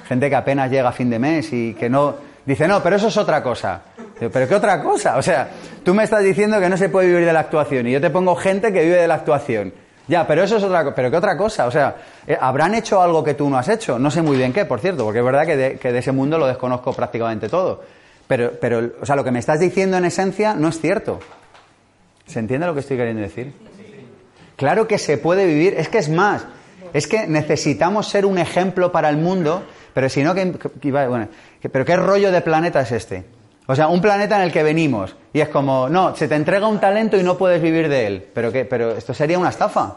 gente que apenas llega a fin de mes y que no... Dice, no, pero eso es otra cosa. Digo, ¿pero qué otra cosa? O sea, tú me estás diciendo que no se puede vivir de la actuación y yo te pongo gente que vive de la actuación. Ya, pero eso es otra cosa. Pero ¿qué otra cosa? O sea, eh, ¿habrán hecho algo que tú no has hecho? No sé muy bien qué, por cierto, porque es verdad que de, ese mundo lo desconozco prácticamente todo. Pero, pero, o sea, lo que me estás diciendo en esencia no es cierto. ¿Se entiende lo que estoy queriendo decir? Claro que se puede vivir. Es que es más. Es que necesitamos ser un ejemplo para el mundo, pero si no, que, que- bueno, pero ¿qué rollo de planeta es este? O sea, un planeta en el que venimos y es como, no, se te entrega un talento y no puedes vivir de él. Pero qué, pero esto sería una estafa.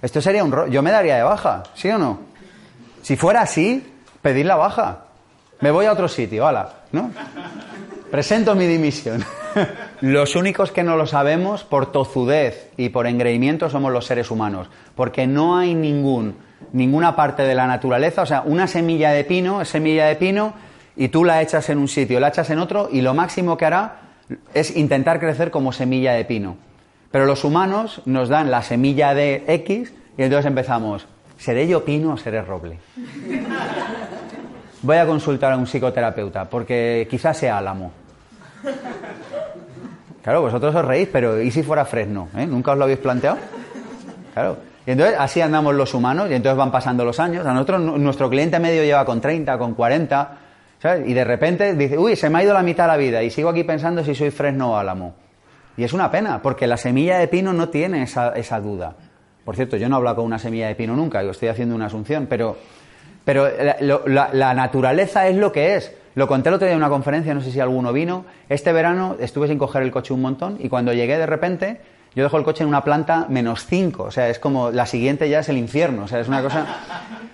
Esto sería un rollo. Yo me daría de baja, ¿sí o no? Si fuera así, pedir la baja. Me voy a otro sitio, hala, ¿no? Presento mi dimisión. Los únicos que no lo sabemos por tozudez y por engreimiento somos los seres humanos, porque no hay ningún, ninguna parte de la naturaleza, o sea, una semilla de pino semilla de pino y tú la echas en un sitio, la echas en otro y lo máximo que hará es intentar crecer como semilla de pino. Pero los humanos nos dan la semilla de X y entonces empezamos, ¿seré yo pino o seré roble? Voy a consultar a un psicoterapeuta porque quizás sea álamo. Claro, vosotros os reís, pero ¿y si fuera fresno? ¿Eh? ¿Nunca os lo habéis planteado? Claro. Y entonces así andamos los humanos y entonces van pasando los años. A nosotros nu- nuestro cliente medio lleva con 30, con 40, Y de repente dice, uy, se me ha ido la mitad de la vida y sigo aquí pensando si soy fresno o álamo. Y es una pena, porque la semilla de pino no tiene esa, esa duda. Por cierto, yo no he hablado con una semilla de pino nunca, estoy haciendo una asunción, pero, pero la- la naturaleza es lo que es. Lo conté el otro día en una conferencia, no sé si alguno vino. Este verano estuve sin coger el coche un montón y cuando llegué de repente, yo dejo el coche en una planta menos 5. O sea, es como la siguiente ya es el infierno. O sea, es una cosa.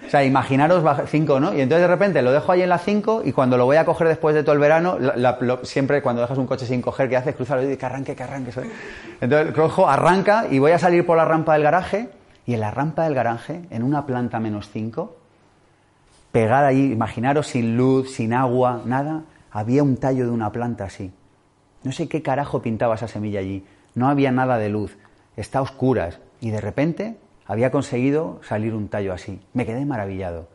O sea, imaginaros 5, ¿no? Y entonces de repente lo dejo ahí en la 5 y cuando lo voy a coger después de todo el verano, siempre cuando dejas un coche sin coger, ¿qué haces? Cruzarlo y dices, que arranque, que arranque. ¿sabes? Entonces cojo, arranca y voy a salir por la rampa del garaje y en la rampa del garaje, en una planta menos 5, pegada ahí, imaginaros sin luz, sin agua, nada, había un tallo de una planta así. No sé qué carajo pintaba esa semilla allí. No había nada de luz. Está a oscuras. Y de repente había conseguido salir un tallo así. Me quedé maravillado.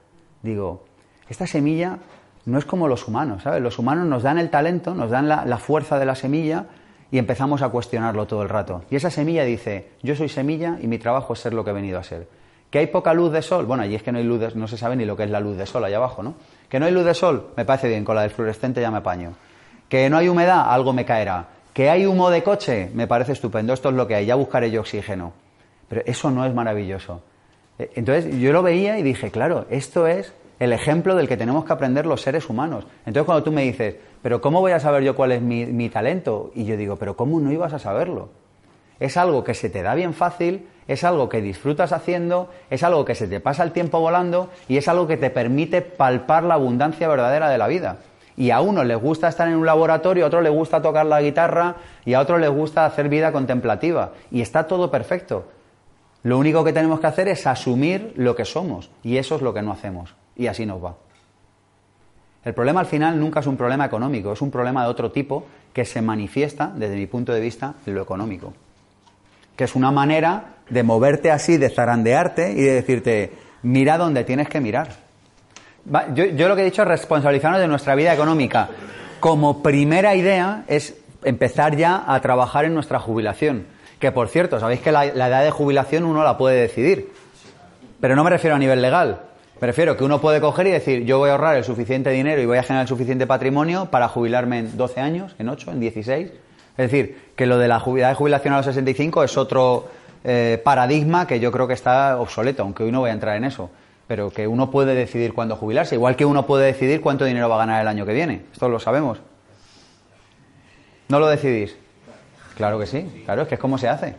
Digo, esta semilla no es como los humanos, ¿sabes? Los humanos nos dan el talento, nos dan la, fuerza de la semilla y empezamos a cuestionarlo todo el rato. Y esa semilla dice, yo soy semilla y mi trabajo es ser lo que he venido a ser. ¿Que hay poca luz de sol? Bueno, allí es que no hay luz, de- no se sabe ni lo que es la luz de sol allá abajo, ¿no? ¿Que no hay luz de sol? Me parece bien, con la del fluorescente ya me apaño. ¿Que no hay humedad? Algo me caerá. ¿Que hay humo de coche? Me parece estupendo, esto es lo que hay, ya buscaré yo oxígeno. Pero eso no es maravilloso. Eh, Entonces yo lo veía y dije, claro, esto es el ejemplo del que tenemos que aprender los seres humanos. Entonces cuando tú me dices, pero ¿cómo voy a saber yo cuál es mi, mi talento? Y yo digo, pero ¿cómo no ibas a saberlo? Es algo que se te da bien fácil, es algo que disfrutas haciendo, es algo que se te pasa el tiempo volando y es algo que te permite palpar la abundancia verdadera de la vida. Y a uno les gusta estar en un laboratorio, a otro le gusta tocar la guitarra y a otro les gusta hacer vida contemplativa. Y está todo perfecto. Lo único que tenemos que hacer es asumir lo que somos y eso es lo que no hacemos. Y así nos va. El problema al final nunca es un problema económico, es un problema de otro tipo que se manifiesta, desde mi punto de vista, en lo económico. Que es una manera de moverte así, de zarandearte y de decirte, mira donde tienes que mirar. Yo, yo lo que he dicho es responsabilizarnos de nuestra vida económica. Como primera idea es empezar ya a trabajar en nuestra jubilación. Que por cierto, sabéis que la, edad de jubilación uno la puede decidir. Pero no me refiero a nivel legal. Me refiero que uno puede coger y decir, yo voy a ahorrar el suficiente dinero y voy a generar el suficiente patrimonio para jubilarme en 12 años, en 8, en 16. Es decir, que lo de la edad de jubilación a los 65 es otro eh, paradigma que yo creo que está obsoleto, aunque hoy no voy a entrar en eso. Pero que uno puede decidir cuándo jubilarse, igual que uno puede decidir cuánto dinero va a ganar el año que viene. Esto lo sabemos. ¿No lo decidís? Claro que sí, claro, es que es como se hace.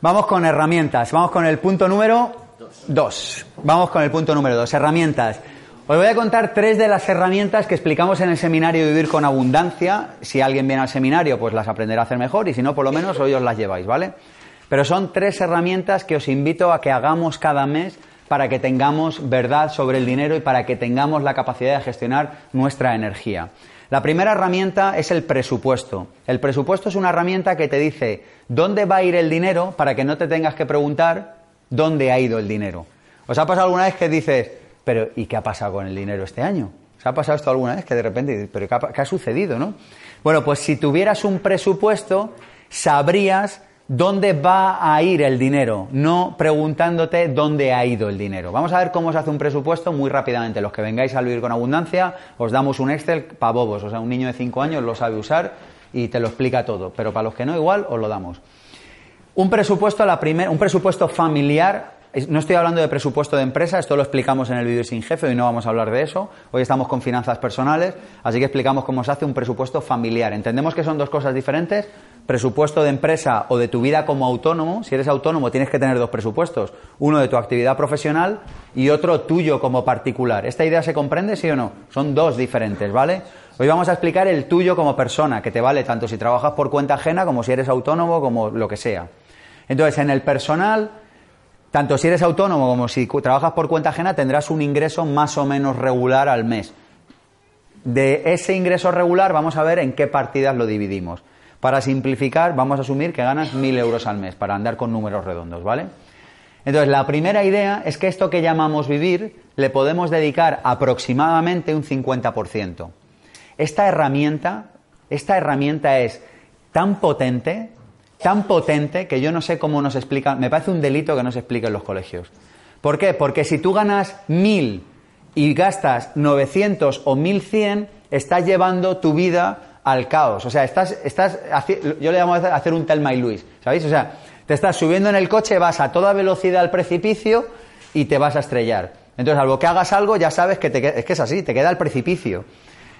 Vamos con herramientas, vamos con el punto número 2. Vamos con el punto número 2, herramientas. Os voy a contar tres de las herramientas que explicamos en el seminario Vivir con Abundancia. Si alguien viene al seminario, pues las aprenderá a hacer mejor y si no, por lo menos hoy os las lleváis, ¿vale? Pero son tres herramientas que os invito a que hagamos cada mes para que tengamos verdad sobre el dinero y para que tengamos la capacidad de gestionar nuestra energía. La primera herramienta es el presupuesto. El presupuesto es una herramienta que te dice dónde va a ir el dinero para que no te tengas que preguntar dónde ha ido el dinero. ¿Os ha pasado alguna vez que dices, pero ¿y qué ha pasado con el dinero este año? ¿Os ha pasado esto alguna vez que de repente pero ¿qué ha, qué ha sucedido, no? Bueno, pues si tuvieras un presupuesto, sabrías dónde va a ir el dinero, no preguntándote dónde ha ido el dinero. Vamos a ver cómo se hace un presupuesto muy rápidamente. Los que vengáis a vivir con abundancia, os damos un Excel para bobos. O sea, un niño de 5 años lo sabe usar y te lo explica todo. Pero para los que no, igual, os lo damos. Un presupuesto, la primer, un presupuesto familiar no estoy hablando de presupuesto de empresa, esto lo explicamos en el vídeo sin jefe, hoy no vamos a hablar de eso. Hoy estamos con finanzas personales, así que explicamos cómo se hace un presupuesto familiar. Entendemos que son dos cosas diferentes. Presupuesto de empresa o de tu vida como autónomo. Si eres autónomo tienes que tener dos presupuestos. Uno de tu actividad profesional y otro tuyo como particular. ¿Esta idea se comprende, sí o no? Son dos diferentes, ¿vale? Hoy vamos a explicar el tuyo como persona, que te vale tanto si trabajas por cuenta ajena como si eres autónomo, como lo que sea. Entonces, en el personal tanto si eres autónomo como si trabajas por cuenta ajena, tendrás un ingreso más o menos regular al mes. De ese ingreso regular vamos a ver en qué partidas lo dividimos. Para simplificar, vamos a asumir que ganas 1.000 euros al mes, para andar con números redondos, ¿vale? Entonces, la primera idea es que esto que llamamos vivir le podemos dedicar aproximadamente un 50%. Esta herramienta, esta herramienta es tan potente tan potente que yo no sé cómo nos explica, me parece un delito que no se explique en los colegios. ¿Por qué? Porque si tú ganas mil y gastas 900 o 1100, estás llevando tu vida al caos. O sea, estás, estás, yo le llamo a hacer un Telma y Luis, ¿sabéis? O sea, te estás subiendo en el coche, vas a toda velocidad al precipicio y te vas a estrellar. Entonces, algo que hagas algo, ya sabes que te, es que es así, te queda el precipicio.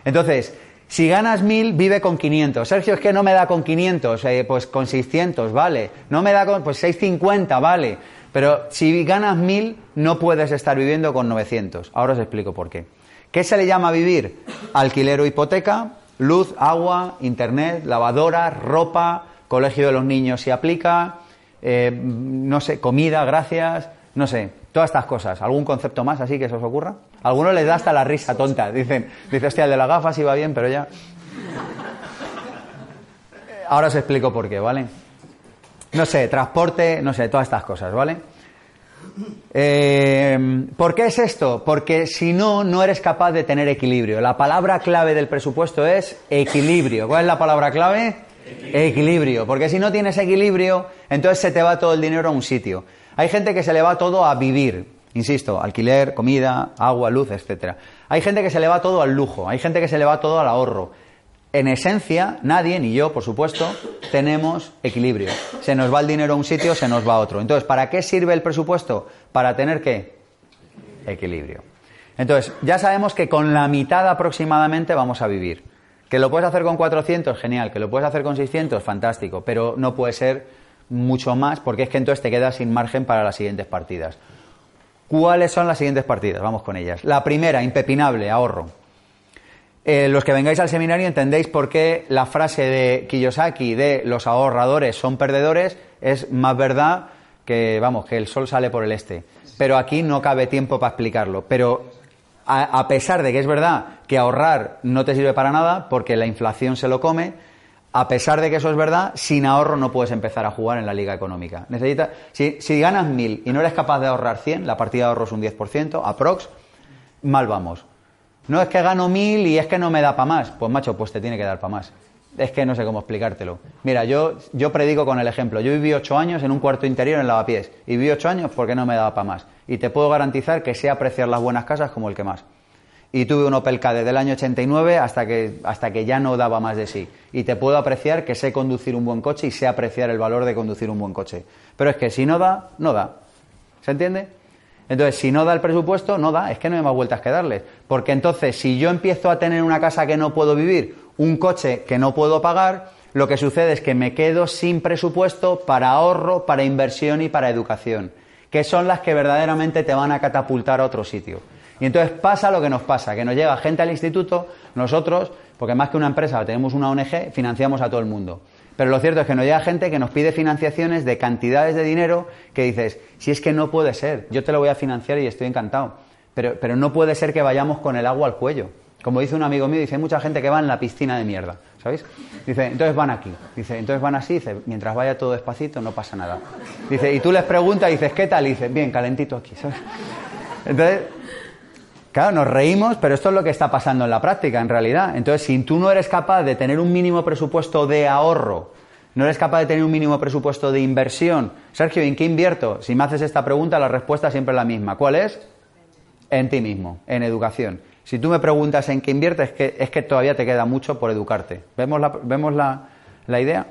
Entonces, si ganas mil, vive con 500. Sergio, es que no me da con 500, eh, pues con 600, vale. No me da con, pues 650, vale. Pero si ganas mil, no puedes estar viviendo con 900. Ahora os explico por qué. ¿Qué se le llama vivir? Alquiler o hipoteca, luz, agua, internet, lavadora, ropa, colegio de los niños si aplica, eh, no sé, comida, gracias, no sé, todas estas cosas. ¿Algún concepto más así que se os ocurra? A algunos les da hasta la risa tonta. Dicen, dice, hostia, el de las gafas iba bien, pero ya. Ahora os explico por qué, ¿vale? No sé, transporte, no sé, todas estas cosas, ¿vale? Eh, ¿Por qué es esto? Porque si no, no eres capaz de tener equilibrio. La palabra clave del presupuesto es equilibrio. ¿Cuál es la palabra clave? Equilibrio. equilibrio. Porque si no tienes equilibrio, entonces se te va todo el dinero a un sitio. Hay gente que se le va todo a vivir. Insisto, alquiler, comida, agua, luz, etcétera. Hay gente que se le va todo al lujo, hay gente que se le va todo al ahorro. En esencia, nadie, ni yo, por supuesto, tenemos equilibrio. Se nos va el dinero a un sitio, se nos va a otro. Entonces, ¿para qué sirve el presupuesto? Para tener qué? Equilibrio. Entonces, ya sabemos que con la mitad aproximadamente vamos a vivir. Que lo puedes hacer con 400, genial. Que lo puedes hacer con 600, fantástico. Pero no puede ser mucho más porque es que entonces te quedas sin margen para las siguientes partidas. ¿Cuáles son las siguientes partidas? Vamos con ellas. La primera, impepinable, ahorro. Eh, los que vengáis al seminario entendéis por qué la frase de Kiyosaki de los ahorradores son perdedores es más verdad que, vamos, que el sol sale por el este. Pero aquí no cabe tiempo para explicarlo. Pero a pesar de que es verdad que ahorrar no te sirve para nada, porque la inflación se lo come, a pesar de que eso es verdad, sin ahorro no puedes empezar a jugar en la liga económica. Necesita, si, si ganas mil y no eres capaz de ahorrar 100, la partida de ahorro es un 10%, aprox, mal vamos. No es que gano mil y es que no me da para más. Pues macho, pues te tiene que dar para más. Es que no sé cómo explicártelo. Mira, yo, yo predico con el ejemplo. Yo viví ocho años en un cuarto interior en Lavapiés. Y viví ocho años porque no me daba para más. Y te puedo garantizar que sé apreciar las buenas casas como el que más y tuve un Opel K desde el año 89 hasta que, hasta que ya no daba más de sí. Y te puedo apreciar que sé conducir un buen coche y sé apreciar el valor de conducir un buen coche. Pero es que si no da, no da. ¿Se entiende? Entonces, si no da el presupuesto, no da. Es que no hay más vueltas que darles. Porque entonces, si yo empiezo a tener una casa que no puedo vivir, un coche que no puedo pagar, lo que sucede es que me quedo sin presupuesto para ahorro, para inversión y para educación, que son las que verdaderamente te van a catapultar a otro sitio. Y entonces pasa lo que nos pasa, que nos llega gente al instituto, nosotros, porque más que una empresa tenemos una ONG, financiamos a todo el mundo. Pero lo cierto es que nos llega gente que nos pide financiaciones de cantidades de dinero que dices, si es que no puede ser, yo te lo voy a financiar y estoy encantado. Pero, pero no puede ser que vayamos con el agua al cuello. Como dice un amigo mío, dice, hay mucha gente que va en la piscina de mierda, ¿sabéis? Dice, entonces van aquí. Dice, entonces van así, dice, mientras vaya todo despacito no pasa nada. Dice, y tú les preguntas dices, ¿qué tal? Y dice, bien, calentito aquí. Entonces, Claro, nos reímos, pero esto es lo que está pasando en la práctica, en realidad. Entonces, si tú no eres capaz de tener un mínimo presupuesto de ahorro ¿No eres capaz de tener un mínimo presupuesto de inversión? Sergio, ¿en qué invierto? Si me haces esta pregunta, la respuesta siempre es la misma. ¿Cuál es? En ti mismo, en educación. Si tú me preguntas en qué inviertes, es que, es que todavía te queda mucho por educarte. ¿Vemos la, vemos la, la idea?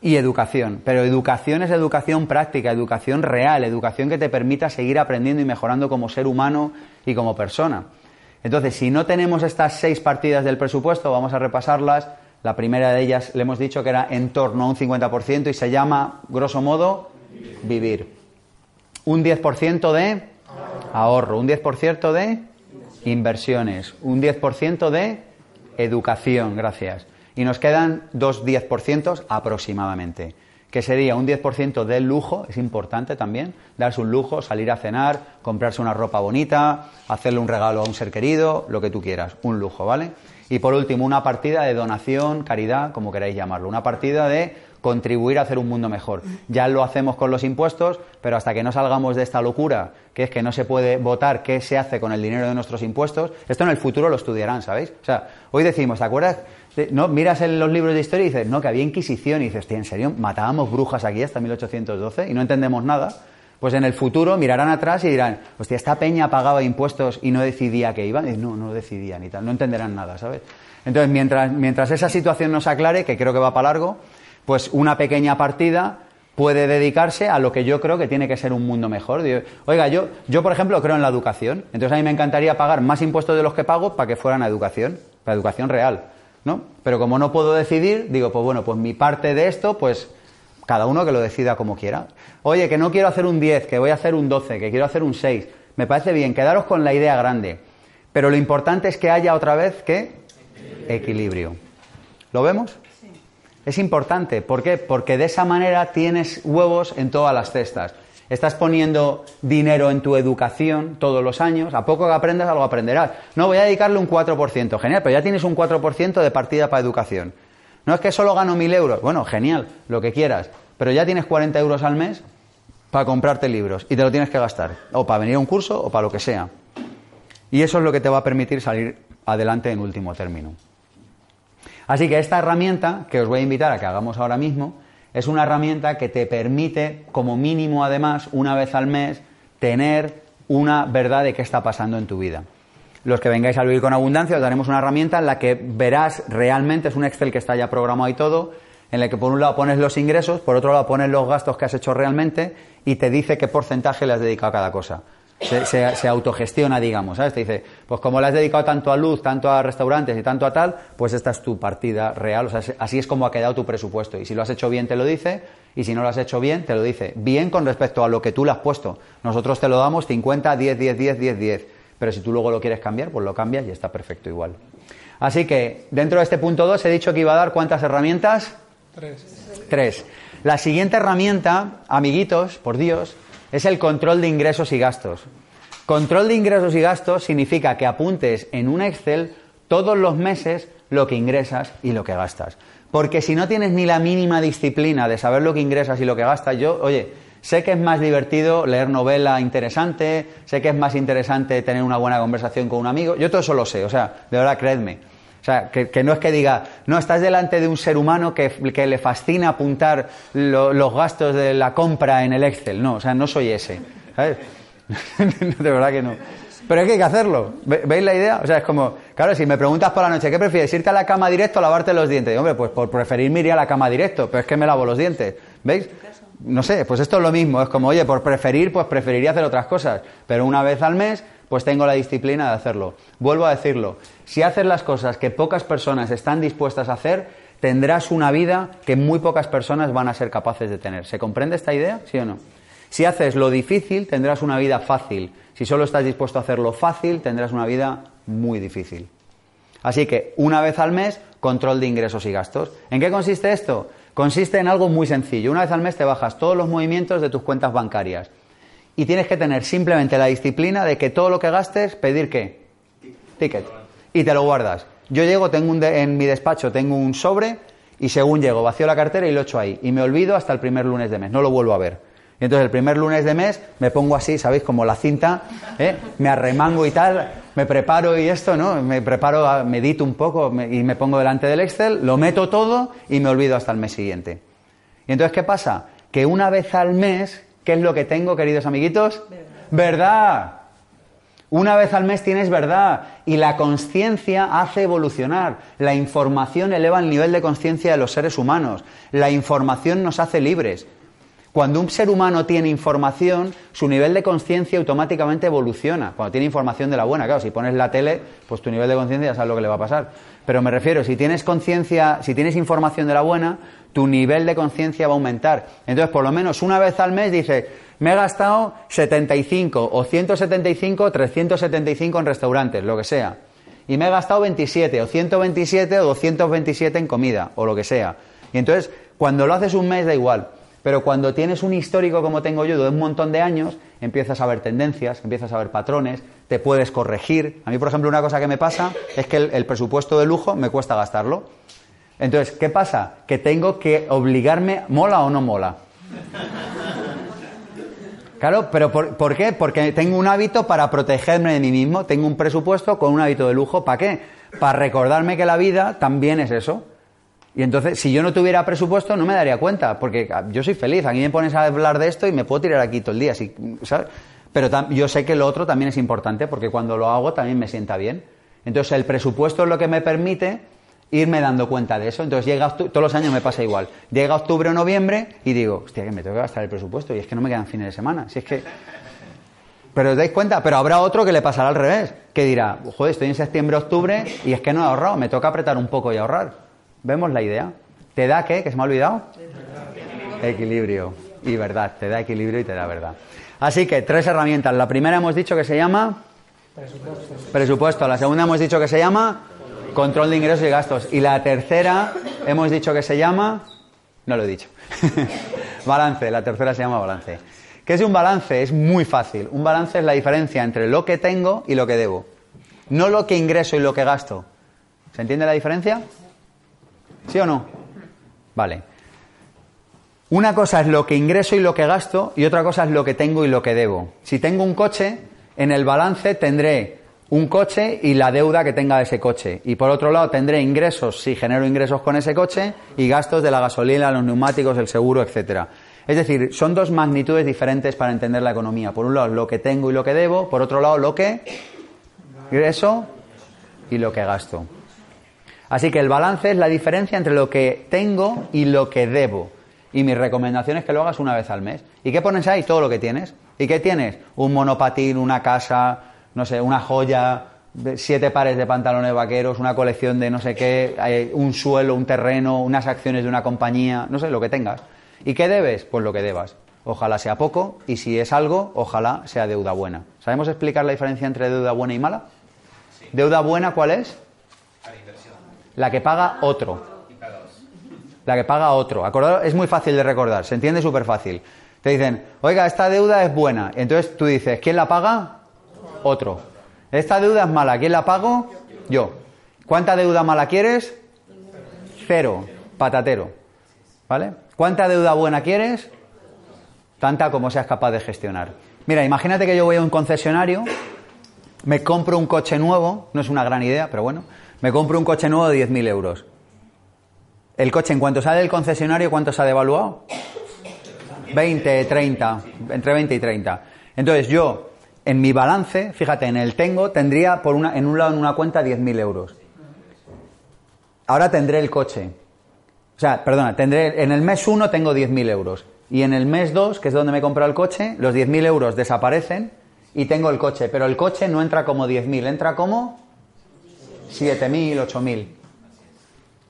Y educación. Pero educación es educación práctica, educación real, educación que te permita seguir aprendiendo y mejorando como ser humano y como persona. Entonces, si no tenemos estas seis partidas del presupuesto, vamos a repasarlas. La primera de ellas le hemos dicho que era en torno a un 50% y se llama, grosso modo, vivir. Un 10% de ahorro, un 10% de inversiones, un 10% de educación, gracias. Y nos quedan dos 10% aproximadamente, que sería un 10% del lujo, es importante también, darse un lujo, salir a cenar, comprarse una ropa bonita, hacerle un regalo a un ser querido, lo que tú quieras, un lujo, ¿vale? Y por último, una partida de donación, caridad, como queráis llamarlo, una partida de contribuir a hacer un mundo mejor. Ya lo hacemos con los impuestos, pero hasta que no salgamos de esta locura, que es que no se puede votar qué se hace con el dinero de nuestros impuestos, esto en el futuro lo estudiarán, ¿sabéis? O sea, hoy decimos, ¿te acuerdas? No, miras en los libros de historia y dices, no, que había Inquisición, y dices, ¿en serio? ¿Matábamos brujas aquí hasta 1812 y no entendemos nada? Pues en el futuro mirarán atrás y dirán, hostia, esta peña pagaba impuestos y no decidía que iban. Y no, no decidían y tal, no entenderán nada, ¿sabes? Entonces, mientras, mientras esa situación no se aclare, que creo que va para largo, pues una pequeña partida puede dedicarse a lo que yo creo que tiene que ser un mundo mejor. Oiga, yo, yo por ejemplo creo en la educación, entonces a mí me encantaría pagar más impuestos de los que pago para que fueran a educación, para educación real, ¿no? Pero como no puedo decidir, digo, pues bueno, pues mi parte de esto, pues cada uno que lo decida como quiera. Oye, que no quiero hacer un 10, que voy a hacer un 12, que quiero hacer un 6. Me parece bien, quedaros con la idea grande. Pero lo importante es que haya otra vez que equilibrio. ¿Lo vemos? Es importante. ¿Por qué? Porque de esa manera tienes huevos en todas las cestas. Estás poniendo dinero en tu educación todos los años. A poco que aprendas, algo aprenderás. No, voy a dedicarle un 4%. Genial, pero ya tienes un 4% de partida para educación. No es que solo gano 1.000 euros. Bueno, genial, lo que quieras. Pero ya tienes 40 euros al mes para comprarte libros y te lo tienes que gastar. O para venir a un curso o para lo que sea. Y eso es lo que te va a permitir salir adelante en último término. Así que esta herramienta, que os voy a invitar a que hagamos ahora mismo, es una herramienta que te permite, como mínimo además, una vez al mes, tener una verdad de qué está pasando en tu vida. Los que vengáis a vivir con abundancia, os daremos una herramienta en la que verás realmente, es un Excel que está ya programado y todo, en el que por un lado pones los ingresos, por otro lado pones los gastos que has hecho realmente y te dice qué porcentaje le has dedicado a cada cosa se, autogestiona, digamos, ¿sabes? Te dice, pues como le has dedicado tanto a luz, tanto a restaurantes y tanto a tal, pues esta es tu partida real, o sea, así es como ha quedado tu presupuesto. Y si lo has hecho bien, te lo dice, y si no lo has hecho bien, te lo dice. Bien con respecto a lo que tú le has puesto. Nosotros te lo damos 50, 10, 10, 10, 10, 10. Pero si tú luego lo quieres cambiar, pues lo cambias y está perfecto igual. Así que, dentro de este punto 2, he dicho que iba a dar cuántas herramientas? Tres. Tres. La siguiente herramienta, amiguitos, por Dios, es el control de ingresos y gastos. Control de ingresos y gastos significa que apuntes en un Excel todos los meses lo que ingresas y lo que gastas. Porque si no tienes ni la mínima disciplina de saber lo que ingresas y lo que gastas, yo, oye, sé que es más divertido leer novela interesante, sé que es más interesante tener una buena conversación con un amigo, yo todo eso lo sé, o sea, de verdad, creedme. Sea, que, no es que diga, no, estás delante de un ser humano que, le fascina apuntar los gastos de la compra en el Excel. No, o sea, no soy ese. ¿Sabes? de verdad que no. Pero es que hay que hacerlo. ¿Veis la idea? O sea, es como, claro, si me preguntas por la noche, ¿qué prefieres? ¿Irte a la cama directo o lavarte los dientes? hombre, pues por preferir me iría a la cama directo, pero es que me lavo los dientes. ¿Veis? No sé, pues esto es lo mismo. Es como, oye, por preferir, pues preferiría hacer otras cosas. Pero una vez al mes, pues tengo la disciplina de hacerlo. Vuelvo a decirlo, si haces las cosas que pocas personas están dispuestas a hacer, tendrás una vida que muy pocas personas van a ser capaces de tener. ¿Se comprende esta idea? ¿Sí o no? Si haces lo difícil, tendrás una vida fácil. Si solo estás dispuesto a hacerlo fácil, tendrás una vida muy difícil. Así que, una vez al mes, control de ingresos y gastos. ¿En qué consiste esto? Consiste en algo muy sencillo. Una vez al mes te bajas todos los movimientos de tus cuentas bancarias y tienes que tener simplemente la disciplina de que todo lo que gastes, pedir qué? Ticket. Y te lo guardas. Yo llego, tengo un en mi despacho tengo un sobre y según llego, vacío la cartera y lo echo ahí. Y me olvido hasta el primer lunes de mes, no lo vuelvo a ver. Y entonces el primer lunes de mes me pongo así, ¿sabéis? Como la cinta, ¿eh? me arremango y tal, me preparo y esto, ¿no? Me preparo, medito un poco y me pongo delante del Excel, lo meto todo y me olvido hasta el mes siguiente. Y entonces, ¿qué pasa? Que una vez al mes, ¿qué es lo que tengo, queridos amiguitos? Verdad. Una vez al mes tienes verdad y la conciencia hace evolucionar. La información eleva el nivel de conciencia de los seres humanos. La información nos hace libres. Cuando un ser humano tiene información, su nivel de conciencia automáticamente evoluciona. Cuando tiene información de la buena, claro, si pones la tele, pues tu nivel de conciencia ya sabes lo que le va a pasar. Pero me refiero, si tienes conciencia, si tienes información de la buena, tu nivel de conciencia va a aumentar. Entonces, por lo menos una vez al mes dices, me he gastado 75 o 175 o 375 en restaurantes, lo que sea. Y me he gastado 27 o 127 o 227 en comida o lo que sea. Y entonces, cuando lo haces un mes da igual. Pero cuando tienes un histórico como tengo yo de un montón de años, empiezas a ver tendencias, empiezas a ver patrones, te puedes corregir. A mí, por ejemplo, una cosa que me pasa es que el, presupuesto de lujo me cuesta gastarlo. Entonces, ¿qué pasa? Que tengo que obligarme, ¿mola o no mola? Claro, pero por, qué? Porque tengo un hábito para protegerme de mí mismo, tengo un presupuesto con un hábito de lujo. ¿Para qué? Para recordarme que la vida también es eso. Y entonces, si yo no tuviera presupuesto, no me daría cuenta, porque yo soy feliz. A mí me pones a hablar de esto y me puedo tirar aquí todo el día, ¿sabes? Pero yo sé que lo otro también es importante, porque cuando lo hago también me sienta bien. Entonces, el presupuesto es lo que me permite irme dando cuenta de eso. Entonces, llega todos los años me pasa igual. Llega octubre o noviembre y digo, hostia, que me tengo que gastar el presupuesto y es que no me quedan fines de semana. Si es que. Pero os dais cuenta, pero habrá otro que le pasará al revés, que dirá, joder, estoy en septiembre, octubre y es que no he ahorrado, me toca apretar un poco y ahorrar. ¿Vemos la idea? ¿Te da qué? ¿Que se me ha olvidado? Equilibrio y verdad. Te da equilibrio y te da verdad. Así que tres herramientas. La primera hemos dicho que se llama presupuesto. presupuesto. La segunda hemos dicho que se llama control de ingresos y gastos. Y la tercera hemos dicho que se llama... No lo he dicho. balance. La tercera se llama balance. ¿Qué es un balance? Es muy fácil. Un balance es la diferencia entre lo que tengo y lo que debo. No lo que ingreso y lo que gasto. ¿Se entiende la diferencia? ¿Sí o no? Vale. Una cosa es lo que ingreso y lo que gasto y otra cosa es lo que tengo y lo que debo. Si tengo un coche, en el balance tendré un coche y la deuda que tenga de ese coche. Y por otro lado tendré ingresos si genero ingresos con ese coche y gastos de la gasolina, los neumáticos, el seguro, etcétera. Es decir, son dos magnitudes diferentes para entender la economía. Por un lado lo que tengo y lo que debo, por otro lado lo que ingreso y lo que gasto. Así que el balance es la diferencia entre lo que tengo y lo que debo. Y mi recomendación es que lo hagas una vez al mes. ¿Y qué pones ahí? Todo lo que tienes. ¿Y qué tienes? Un monopatín, una casa, no sé, una joya, siete pares de pantalones vaqueros, una colección de no sé qué, eh, un suelo, un terreno, unas acciones de una compañía, no sé, lo que tengas. ¿Y qué debes? Pues lo que debas. Ojalá sea poco y si es algo, ojalá sea deuda buena. ¿Sabemos explicar la diferencia entre deuda buena y mala? ¿Deuda buena cuál es? La que paga otro. La que paga otro. ¿Acordado? Es muy fácil de recordar, se entiende súper fácil. Te dicen, oiga, esta deuda es buena. Entonces tú dices, ¿quién la paga? Otro. Esta deuda es mala, ¿quién la pago? Yo. ¿Cuánta deuda mala quieres? Cero. Patatero. ¿Vale? ¿Cuánta deuda buena quieres? Tanta como seas capaz de gestionar. Mira, imagínate que yo voy a un concesionario, me compro un coche nuevo, no es una gran idea, pero bueno, me compro un coche nuevo de 10.000 euros. El coche, en cuanto sale del concesionario, ¿cuánto se ha devaluado? 20, 30, entre 20 y 30. Entonces yo, en mi balance, fíjate, en el tengo, tendría por una, en un lado en una cuenta 10.000 euros. Ahora tendré el coche. O sea, perdona, tendré, en el mes 1 tengo 10.000 euros. Y en el mes 2, que es donde me he comprado el coche, los 10.000 euros desaparecen y tengo el coche. Pero el coche no entra como 10.000, entra como 7.000, 8.000.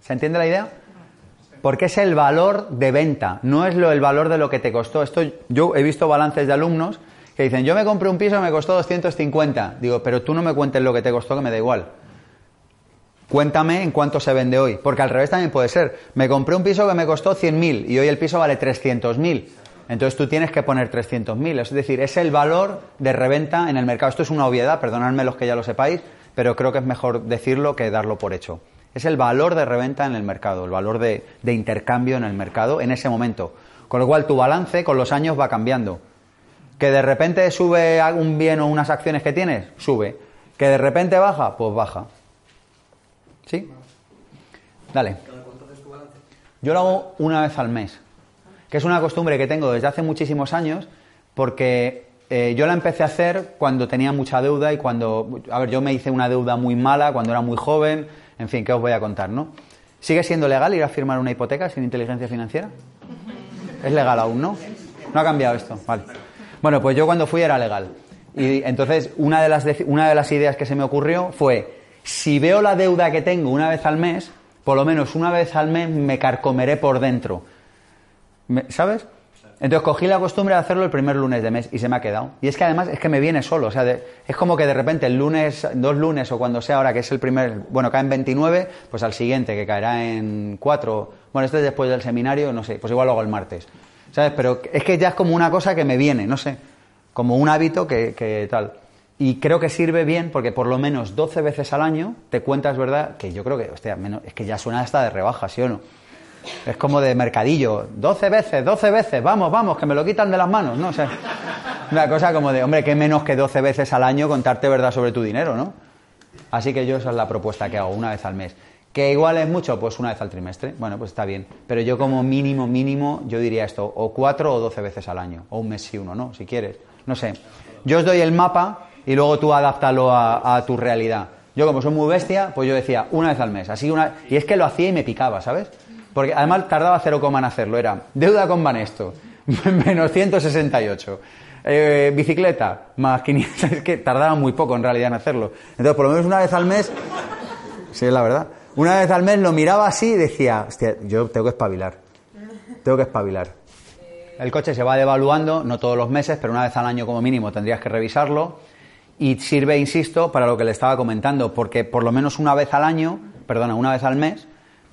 ¿Se entiende la idea? Porque es el valor de venta, no es lo, el valor de lo que te costó. Esto, yo he visto balances de alumnos que dicen, yo me compré un piso me costó 250. Digo, pero tú no me cuentes lo que te costó, que me da igual. Cuéntame en cuánto se vende hoy. Porque al revés también puede ser. Me compré un piso que me costó 100.000 y hoy el piso vale 300.000. Entonces tú tienes que poner 300.000. Es decir, es el valor de reventa en el mercado. Esto es una obviedad, perdonadme los que ya lo sepáis, pero creo que es mejor decirlo que darlo por hecho. Es el valor de reventa en el mercado, el valor de, intercambio en el mercado en ese momento. Con lo cual tu balance con los años va cambiando. Que de repente sube un bien o unas acciones que tienes, sube. Que de repente baja, pues baja. ¿Sí? Dale. Yo lo hago una vez al mes. que es una costumbre que tengo desde hace muchísimos años, porque eh, yo la empecé a hacer cuando tenía mucha deuda y cuando, a ver, yo me hice una deuda muy mala cuando era muy joven, en fin, ¿qué os voy a contar, no? ¿Sigue siendo legal ir a firmar una hipoteca sin inteligencia financiera? Es legal aún, ¿no? No ha cambiado esto, vale. Bueno, pues yo cuando fui era legal. Y entonces una de las, una de las ideas que se me ocurrió fue, si veo la deuda que tengo una vez al mes, por lo menos una vez al mes me carcomeré por dentro. ¿Sabes? Entonces cogí la costumbre de hacerlo el primer lunes de mes y se me ha quedado. Y es que además es que me viene solo. O sea, es como que de repente el lunes, dos lunes o cuando sea ahora que es el primer, bueno, cae en 29, pues al siguiente que caerá en 4. Bueno, este es después del seminario, no sé, pues igual lo hago el martes. ¿Sabes? Pero es que ya es como una cosa que me viene, no sé. Como un hábito que, que tal. Y creo que sirve bien porque por lo menos 12 veces al año te cuentas, ¿verdad? Que yo creo que, hostia, menos, es que ya suena hasta de rebaja, ¿sí o no? Es como de mercadillo. 12 veces, 12 veces, vamos, vamos, que me lo quitan de las manos, ¿no? O sea, una cosa como de, hombre, que menos que 12 veces al año contarte verdad sobre tu dinero, ¿no? Así que yo esa es la propuesta que hago, una vez al mes. ¿Que igual es mucho? Pues una vez al trimestre. Bueno, pues está bien. Pero yo como mínimo, mínimo, yo diría esto, o cuatro o doce veces al año. O un mes y uno, ¿no? Si quieres. No sé. Yo os doy el mapa y luego tú adáptalo a, tu realidad. Yo como soy muy bestia, pues yo decía una vez al mes. Así una... Y es que lo hacía y me picaba, ¿sabes? Porque además tardaba cero coma en hacerlo. Era deuda con Banesto, menos 168. Eh, bicicleta, más 500. Es que tardaba muy poco en realidad en hacerlo. Entonces, por lo menos una vez al mes, sí, es la verdad. Una vez al mes lo miraba así y decía, hostia, yo tengo que espabilar. Tengo que espabilar. El coche se va devaluando, no todos los meses, pero una vez al año como mínimo tendrías que revisarlo. Y sirve, insisto, para lo que le estaba comentando, porque por lo menos una vez al año, perdona, una vez al mes,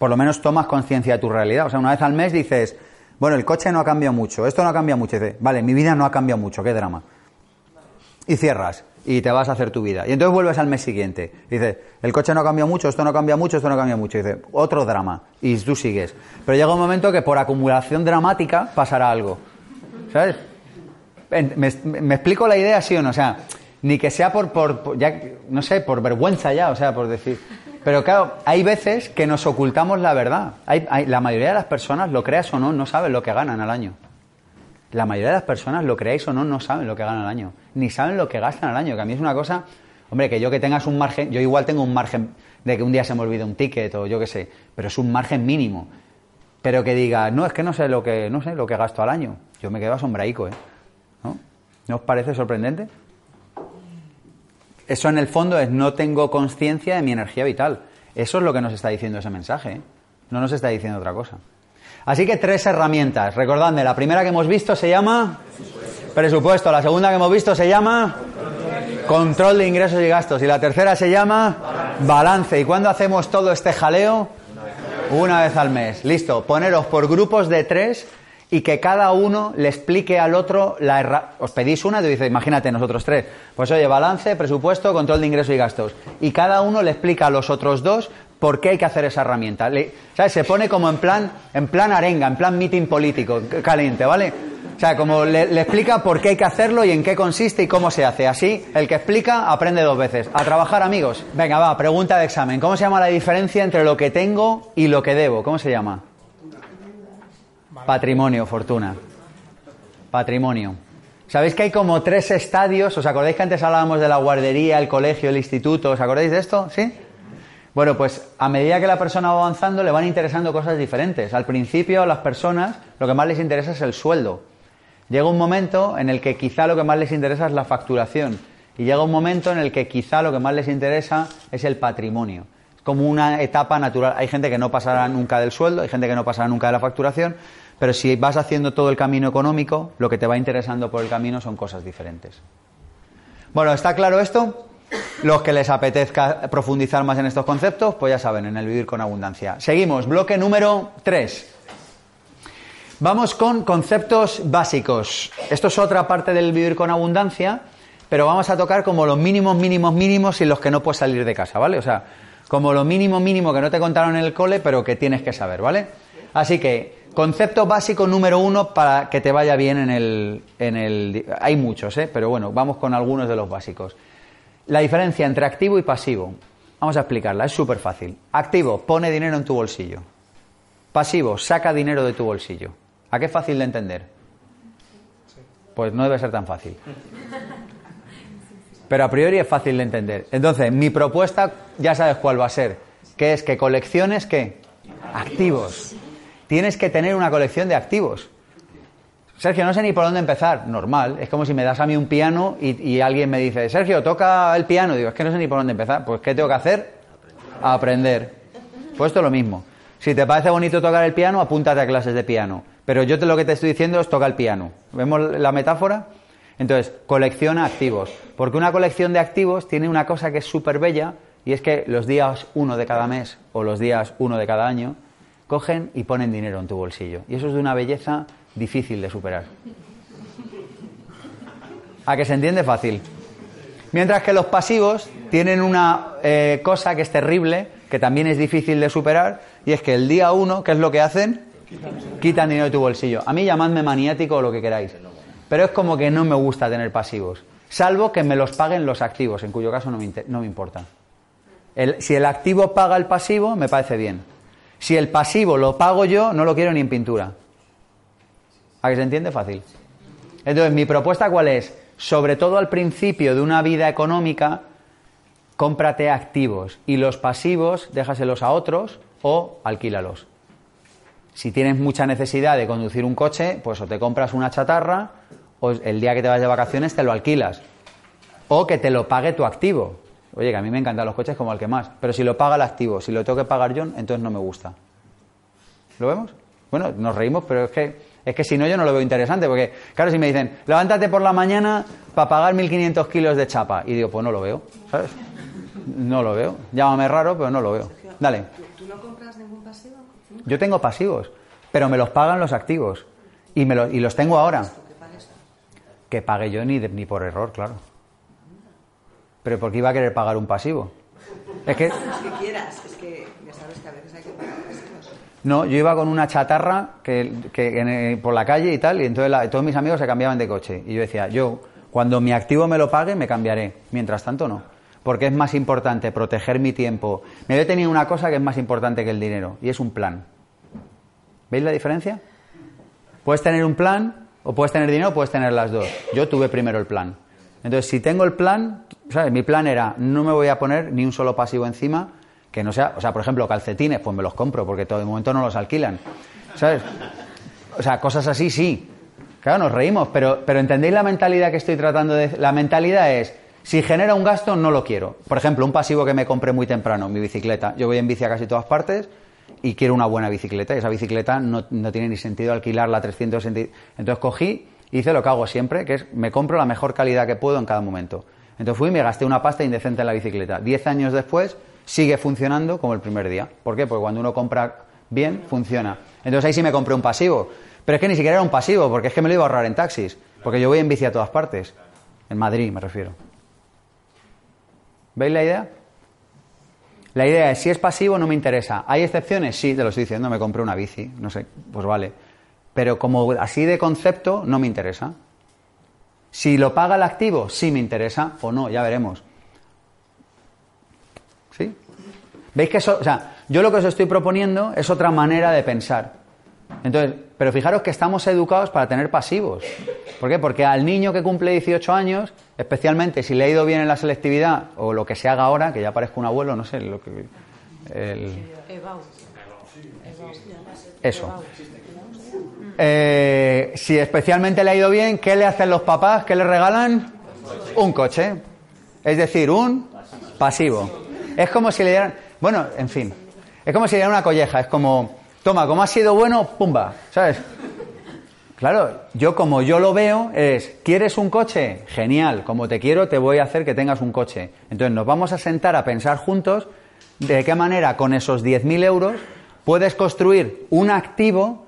por lo menos tomas conciencia de tu realidad. O sea, una vez al mes dices, bueno, el coche no ha cambiado mucho, esto no ha cambiado mucho. Dices, vale, mi vida no ha cambiado mucho, qué drama. Y cierras y te vas a hacer tu vida. Y entonces vuelves al mes siguiente. Dices, el coche no ha cambiado mucho, esto no cambia mucho, esto no cambia mucho. Dices, otro drama. Y tú sigues. Pero llega un momento que por acumulación dramática pasará algo. ¿Sabes? ¿Me, explico la idea, sí o no? O sea, ni que sea por, por, ya, no sé, por vergüenza ya, o sea, por decir. Pero claro, hay veces que nos ocultamos la verdad. Hay, la mayoría de las personas, lo creas o no, no saben lo que ganan al año. La mayoría de las personas, lo creáis o no, no saben lo que ganan al año. Ni saben lo que gastan al año. Que a mí es una cosa, hombre, que yo que tengas un margen, yo igual tengo un margen de que un día se me olvide un ticket o yo qué sé, pero es un margen mínimo. Pero que diga, no, es que no sé lo que, no sé lo que gasto al año. Yo me quedo asombraico, ¿eh? ¿No? ¿No os parece sorprendente? Eso en el fondo es no tengo conciencia de mi energía vital. Eso es lo que nos está diciendo ese mensaje. ¿eh? No nos está diciendo otra cosa. Así que tres herramientas. Recordadme, la primera que hemos visto se llama presupuesto. La segunda que hemos visto se llama control de ingresos y gastos. Y la tercera se llama balance. ¿Y cuándo hacemos todo este jaleo? Una vez al mes. Listo. Poneros por grupos de tres y que cada uno le explique al otro la os pedís una y dice imagínate nosotros tres. Pues oye balance presupuesto control de ingresos y gastos. Y cada uno le explica a los otros dos por qué hay que hacer esa herramienta. ¿sabes? se pone como en plan en plan arenga en plan meeting político caliente vale o sea como le, le explica por qué hay que hacerlo y en qué consiste y cómo se hace. Así el que explica aprende dos veces. A trabajar amigos. Venga va pregunta de examen. Cómo se llama la diferencia entre lo que tengo y lo que debo cómo se llama Patrimonio, fortuna. Patrimonio. ¿Sabéis que hay como tres estadios? ¿Os acordáis que antes hablábamos de la guardería, el colegio, el instituto? ¿Os acordáis de esto? ¿Sí? Bueno, pues a medida que la persona va avanzando le van interesando cosas diferentes. Al principio a las personas lo que más les interesa es el sueldo. Llega un momento en el que quizá lo que más les interesa es la facturación. Y llega un momento en el que quizá lo que más les interesa es el patrimonio. Es como una etapa natural. Hay gente que no pasará nunca del sueldo, hay gente que no pasará nunca de la facturación, pero si vas haciendo todo el camino económico, lo que te va interesando por el camino son cosas diferentes. Bueno, ¿está claro esto? Los que les apetezca profundizar más en estos conceptos, pues ya saben, en el vivir con abundancia. Seguimos, bloque número 3. Vamos con conceptos básicos. Esto es otra parte del vivir con abundancia, pero vamos a tocar como los mínimos, mínimos, mínimos y los que no puedes salir de casa, ¿vale? O sea, como lo mínimo, mínimo que no te contaron en el cole, pero que tienes que saber, ¿vale? Así que Concepto básico número uno para que te vaya bien en el, en el... Hay muchos, ¿eh? pero bueno, vamos con algunos de los básicos. La diferencia entre activo y pasivo. Vamos a explicarla, es súper fácil. Activo, pone dinero en tu bolsillo. Pasivo, saca dinero de tu bolsillo. ¿A qué es fácil de entender? Pues no debe ser tan fácil. Pero a priori es fácil de entender. Entonces, mi propuesta ya sabes cuál va a ser, que es que colecciones qué? Activos. Tienes que tener una colección de activos. Sergio, no sé ni por dónde empezar. Normal. Es como si me das a mí un piano y, y alguien me dice, Sergio, toca el piano. Digo, es que no sé ni por dónde empezar. Pues, ¿qué tengo que hacer? Aprender. Pues esto es lo mismo. Si te parece bonito tocar el piano, apúntate a clases de piano. Pero yo te, lo que te estoy diciendo es toca el piano. ¿Vemos la metáfora? Entonces, colecciona activos. Porque una colección de activos tiene una cosa que es súper bella y es que los días uno de cada mes o los días uno de cada año cogen y ponen dinero en tu bolsillo. Y eso es de una belleza difícil de superar. ¿A que se entiende fácil? Mientras que los pasivos tienen una eh, cosa que es terrible, que también es difícil de superar, y es que el día uno, ¿qué es lo que hacen? Quitan dinero de tu bolsillo. A mí llamadme maniático o lo que queráis. Pero es como que no me gusta tener pasivos. Salvo que me los paguen los activos, en cuyo caso no me, no me importa. El, si el activo paga el pasivo, me parece bien. Si el pasivo lo pago yo, no lo quiero ni en pintura. ¿A que se entiende fácil? Entonces, mi propuesta cuál es? Sobre todo al principio de una vida económica, cómprate activos y los pasivos déjaselos a otros o alquílalos. Si tienes mucha necesidad de conducir un coche, pues o te compras una chatarra o el día que te vas de vacaciones te lo alquilas. O que te lo pague tu activo. Oye, que a mí me encantan los coches como el que más. Pero si lo paga el activo, si lo tengo que pagar yo, entonces no me gusta. ¿Lo vemos? Bueno, nos reímos, pero es que, es que si no yo no lo veo interesante. Porque, claro, si me dicen, levántate por la mañana para pagar 1.500 kilos de chapa. Y digo, pues no lo veo, ¿sabes? No lo veo. Llámame raro, pero no lo veo. Dale. ¿Tú no compras ningún pasivo? Yo tengo pasivos, pero me los pagan los activos. Y, me lo- y los tengo ahora. Que pague yo ni, de- ni por error, claro. Pero ¿por qué iba a querer pagar un pasivo? Es que, Es que quieras, es que ya sabes que a veces hay que pagar pasivos. no, yo iba con una chatarra que, que en, eh, por la calle y tal, y entonces la- todos mis amigos se cambiaban de coche. Y yo decía, yo, cuando mi activo me lo pague, me cambiaré. Mientras tanto, no. Porque es más importante proteger mi tiempo. Me he tenido una cosa que es más importante que el dinero, y es un plan. ¿Veis la diferencia? Puedes tener un plan, o puedes tener dinero, o puedes tener las dos. Yo tuve primero el plan. Entonces, si tengo el plan, ¿sabes? Mi plan era, no me voy a poner ni un solo pasivo encima, que no sea, o sea, por ejemplo, calcetines, pues me los compro, porque todo de momento no los alquilan. ¿Sabes? O sea, cosas así sí. Claro, nos reímos, pero, pero ¿entendéis la mentalidad que estoy tratando de... La mentalidad es, si genera un gasto, no lo quiero. Por ejemplo, un pasivo que me compré muy temprano, mi bicicleta. Yo voy en bici a casi todas partes y quiero una buena bicicleta. Y esa bicicleta no, no tiene ni sentido alquilarla a 360. Entonces cogí, hice lo que hago siempre, que es me compro la mejor calidad que puedo en cada momento. Entonces fui y me gasté una pasta indecente en la bicicleta. Diez años después sigue funcionando como el primer día. ¿Por qué? Porque cuando uno compra bien, funciona. Entonces ahí sí me compré un pasivo. Pero es que ni siquiera era un pasivo, porque es que me lo iba a ahorrar en taxis. Porque yo voy en bici a todas partes. En Madrid me refiero. ¿Veis la idea? La idea es, si es pasivo no me interesa. ¿Hay excepciones? Sí, te lo estoy diciendo, me compré una bici, no sé, pues vale. Pero como así de concepto no me interesa. Si lo paga el activo, sí me interesa o no, ya veremos. ¿Sí? ¿Veis que eso, o sea, yo lo que os estoy proponiendo es otra manera de pensar. Entonces, pero fijaros que estamos educados para tener pasivos. ¿Por qué? Porque al niño que cumple 18 años, especialmente si le ha ido bien en la selectividad o lo que se haga ahora, que ya parezco un abuelo, no sé, lo que el- eso. Eh, si especialmente le ha ido bien, ¿qué le hacen los papás? ¿Qué le regalan? Un coche. Es decir, un pasivo. Es como si le dieran. Bueno, en fin. Es como si le dieran una colleja. Es como, toma, como ha sido bueno, pumba. ¿Sabes? Claro, yo como yo lo veo es, ¿quieres un coche? Genial, como te quiero te voy a hacer que tengas un coche. Entonces nos vamos a sentar a pensar juntos de qué manera con esos 10.000 euros puedes construir un activo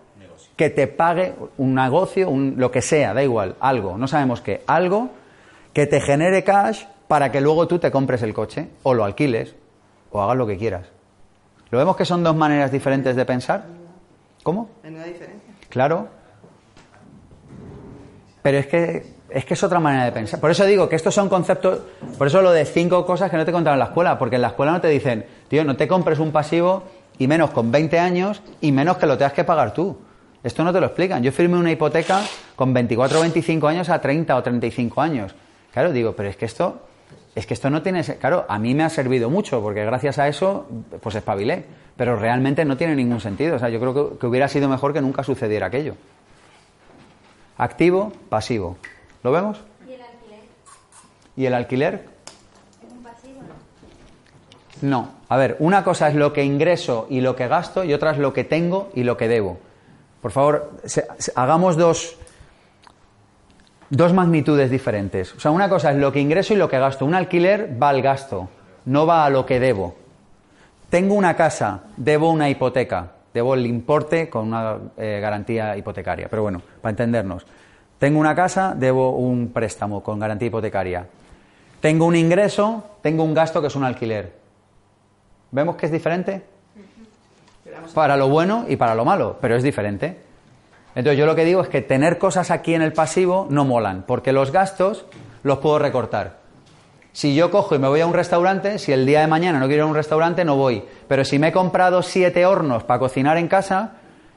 que te pague un negocio, un, lo que sea, da igual, algo, no sabemos qué, algo que te genere cash para que luego tú te compres el coche o lo alquiles o hagas lo que quieras. ¿Lo vemos que son dos maneras diferentes de pensar? ¿Cómo? Hay una diferencia. Claro. Pero es que, es que es otra manera de pensar. Por eso digo que estos son conceptos. Por eso lo de cinco cosas que no te contaron en la escuela. Porque en la escuela no te dicen, tío, no te compres un pasivo y menos con 20 años y menos que lo tengas que pagar tú. Esto no te lo explican. Yo firmé una hipoteca con 24 o 25 años a 30 o 35 años. Claro, digo, pero es que esto, es que esto no tiene, claro, a mí me ha servido mucho porque gracias a eso, pues espabilé. Pero realmente no tiene ningún sentido. O sea, yo creo que, que hubiera sido mejor que nunca sucediera aquello. Activo, pasivo. ¿Lo vemos? ¿Y el alquiler? ¿Y el alquiler? ¿Es un pasivo? no? No. A ver, una cosa es lo que ingreso y lo que gasto y otra es lo que tengo y lo que debo. Por favor, hagamos dos, dos magnitudes diferentes. O sea, una cosa es lo que ingreso y lo que gasto. Un alquiler va al gasto, no va a lo que debo. Tengo una casa, debo una hipoteca, debo el importe con una eh, garantía hipotecaria. Pero bueno, para entendernos. Tengo una casa, debo un préstamo con garantía hipotecaria. Tengo un ingreso, tengo un gasto que es un alquiler. ¿Vemos que es diferente? Para lo bueno y para lo malo, pero es diferente. Entonces yo lo que digo es que tener cosas aquí en el pasivo no molan, porque los gastos los puedo recortar. Si yo cojo y me voy a un restaurante, si el día de mañana no quiero ir a un restaurante, no voy. Pero si me he comprado siete hornos para cocinar en casa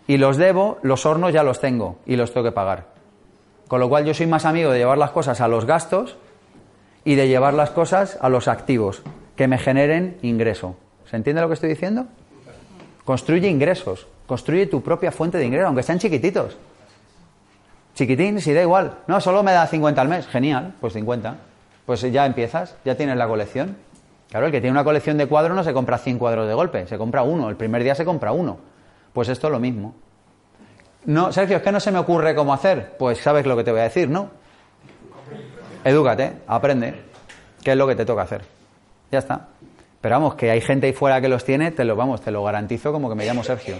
y los debo, los hornos ya los tengo y los tengo que pagar. Con lo cual yo soy más amigo de llevar las cosas a los gastos y de llevar las cosas a los activos que me generen ingreso. ¿Se entiende lo que estoy diciendo? Construye ingresos, construye tu propia fuente de ingresos, aunque sean chiquititos. Chiquitín, si da igual. No, solo me da 50 al mes. Genial, pues 50. Pues ya empiezas, ya tienes la colección. Claro, el que tiene una colección de cuadros no se compra 100 cuadros de golpe, se compra uno. El primer día se compra uno. Pues esto es lo mismo. No, Sergio, es que no se me ocurre cómo hacer. Pues sabes lo que te voy a decir, ¿no? Edúcate, aprende. ¿Qué es lo que te toca hacer? Ya está. Pero vamos, que hay gente ahí fuera que los tiene, te lo vamos, te lo garantizo como que me llamo Sergio.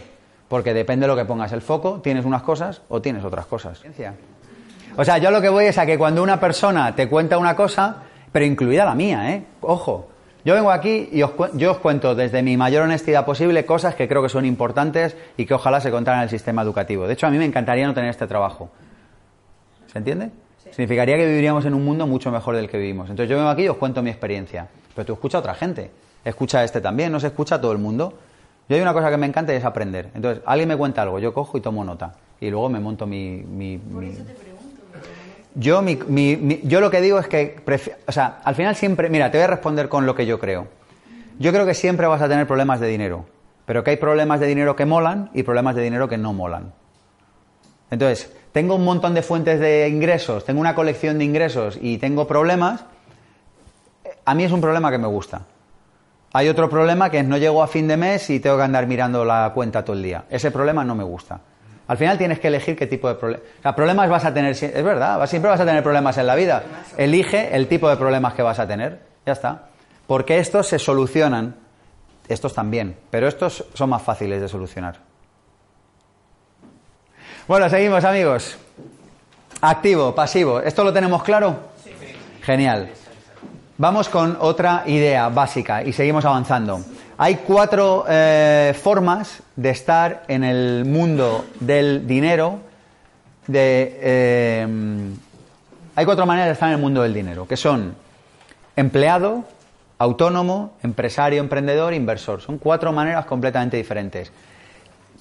Porque depende de lo que pongas el foco, tienes unas cosas o tienes otras cosas. O sea, yo lo que voy es a que cuando una persona te cuenta una cosa, pero incluida la mía, ¿eh? Ojo. Yo vengo aquí y os, yo os cuento desde mi mayor honestidad posible cosas que creo que son importantes y que ojalá se contaran en el sistema educativo. De hecho, a mí me encantaría no tener este trabajo. ¿Se entiende? Significaría que viviríamos en un mundo mucho mejor del que vivimos. Entonces yo vengo aquí y os cuento mi experiencia. Pero tú escucha a otra gente. Escucha a este también, no se escucha a todo el mundo. Yo hay una cosa que me encanta y es aprender. Entonces, alguien me cuenta algo, yo cojo y tomo nota. Y luego me monto mi... mi- mi- Yo, mi- mi- mi- yo lo que digo es que, prefi- o sea, al final siempre, mira, te voy a responder con lo que yo creo. Yo creo que siempre vas a tener problemas de dinero, pero que hay problemas de dinero que molan y problemas de dinero que no molan. Entonces, tengo un montón de fuentes de ingresos, tengo una colección de ingresos y tengo problemas. eh, A mí es un problema que me gusta. Hay otro problema que es no llego a fin de mes y tengo que andar mirando la cuenta todo el día. Ese problema no me gusta. Al final tienes que elegir qué tipo de problemas. O sea, problemas vas a tener, es verdad, siempre vas a tener problemas en la vida. Elige el tipo de problemas que vas a tener. Ya está. Porque estos se solucionan, estos también, pero estos son más fáciles de solucionar. Bueno, seguimos amigos. Activo, pasivo. ¿Esto lo tenemos claro? Genial. Vamos con otra idea básica y seguimos avanzando. Hay cuatro eh, formas de estar en el mundo del dinero. Eh, hay cuatro maneras de estar en el mundo del dinero, que son empleado, autónomo, empresario, emprendedor, inversor. Son cuatro maneras completamente diferentes,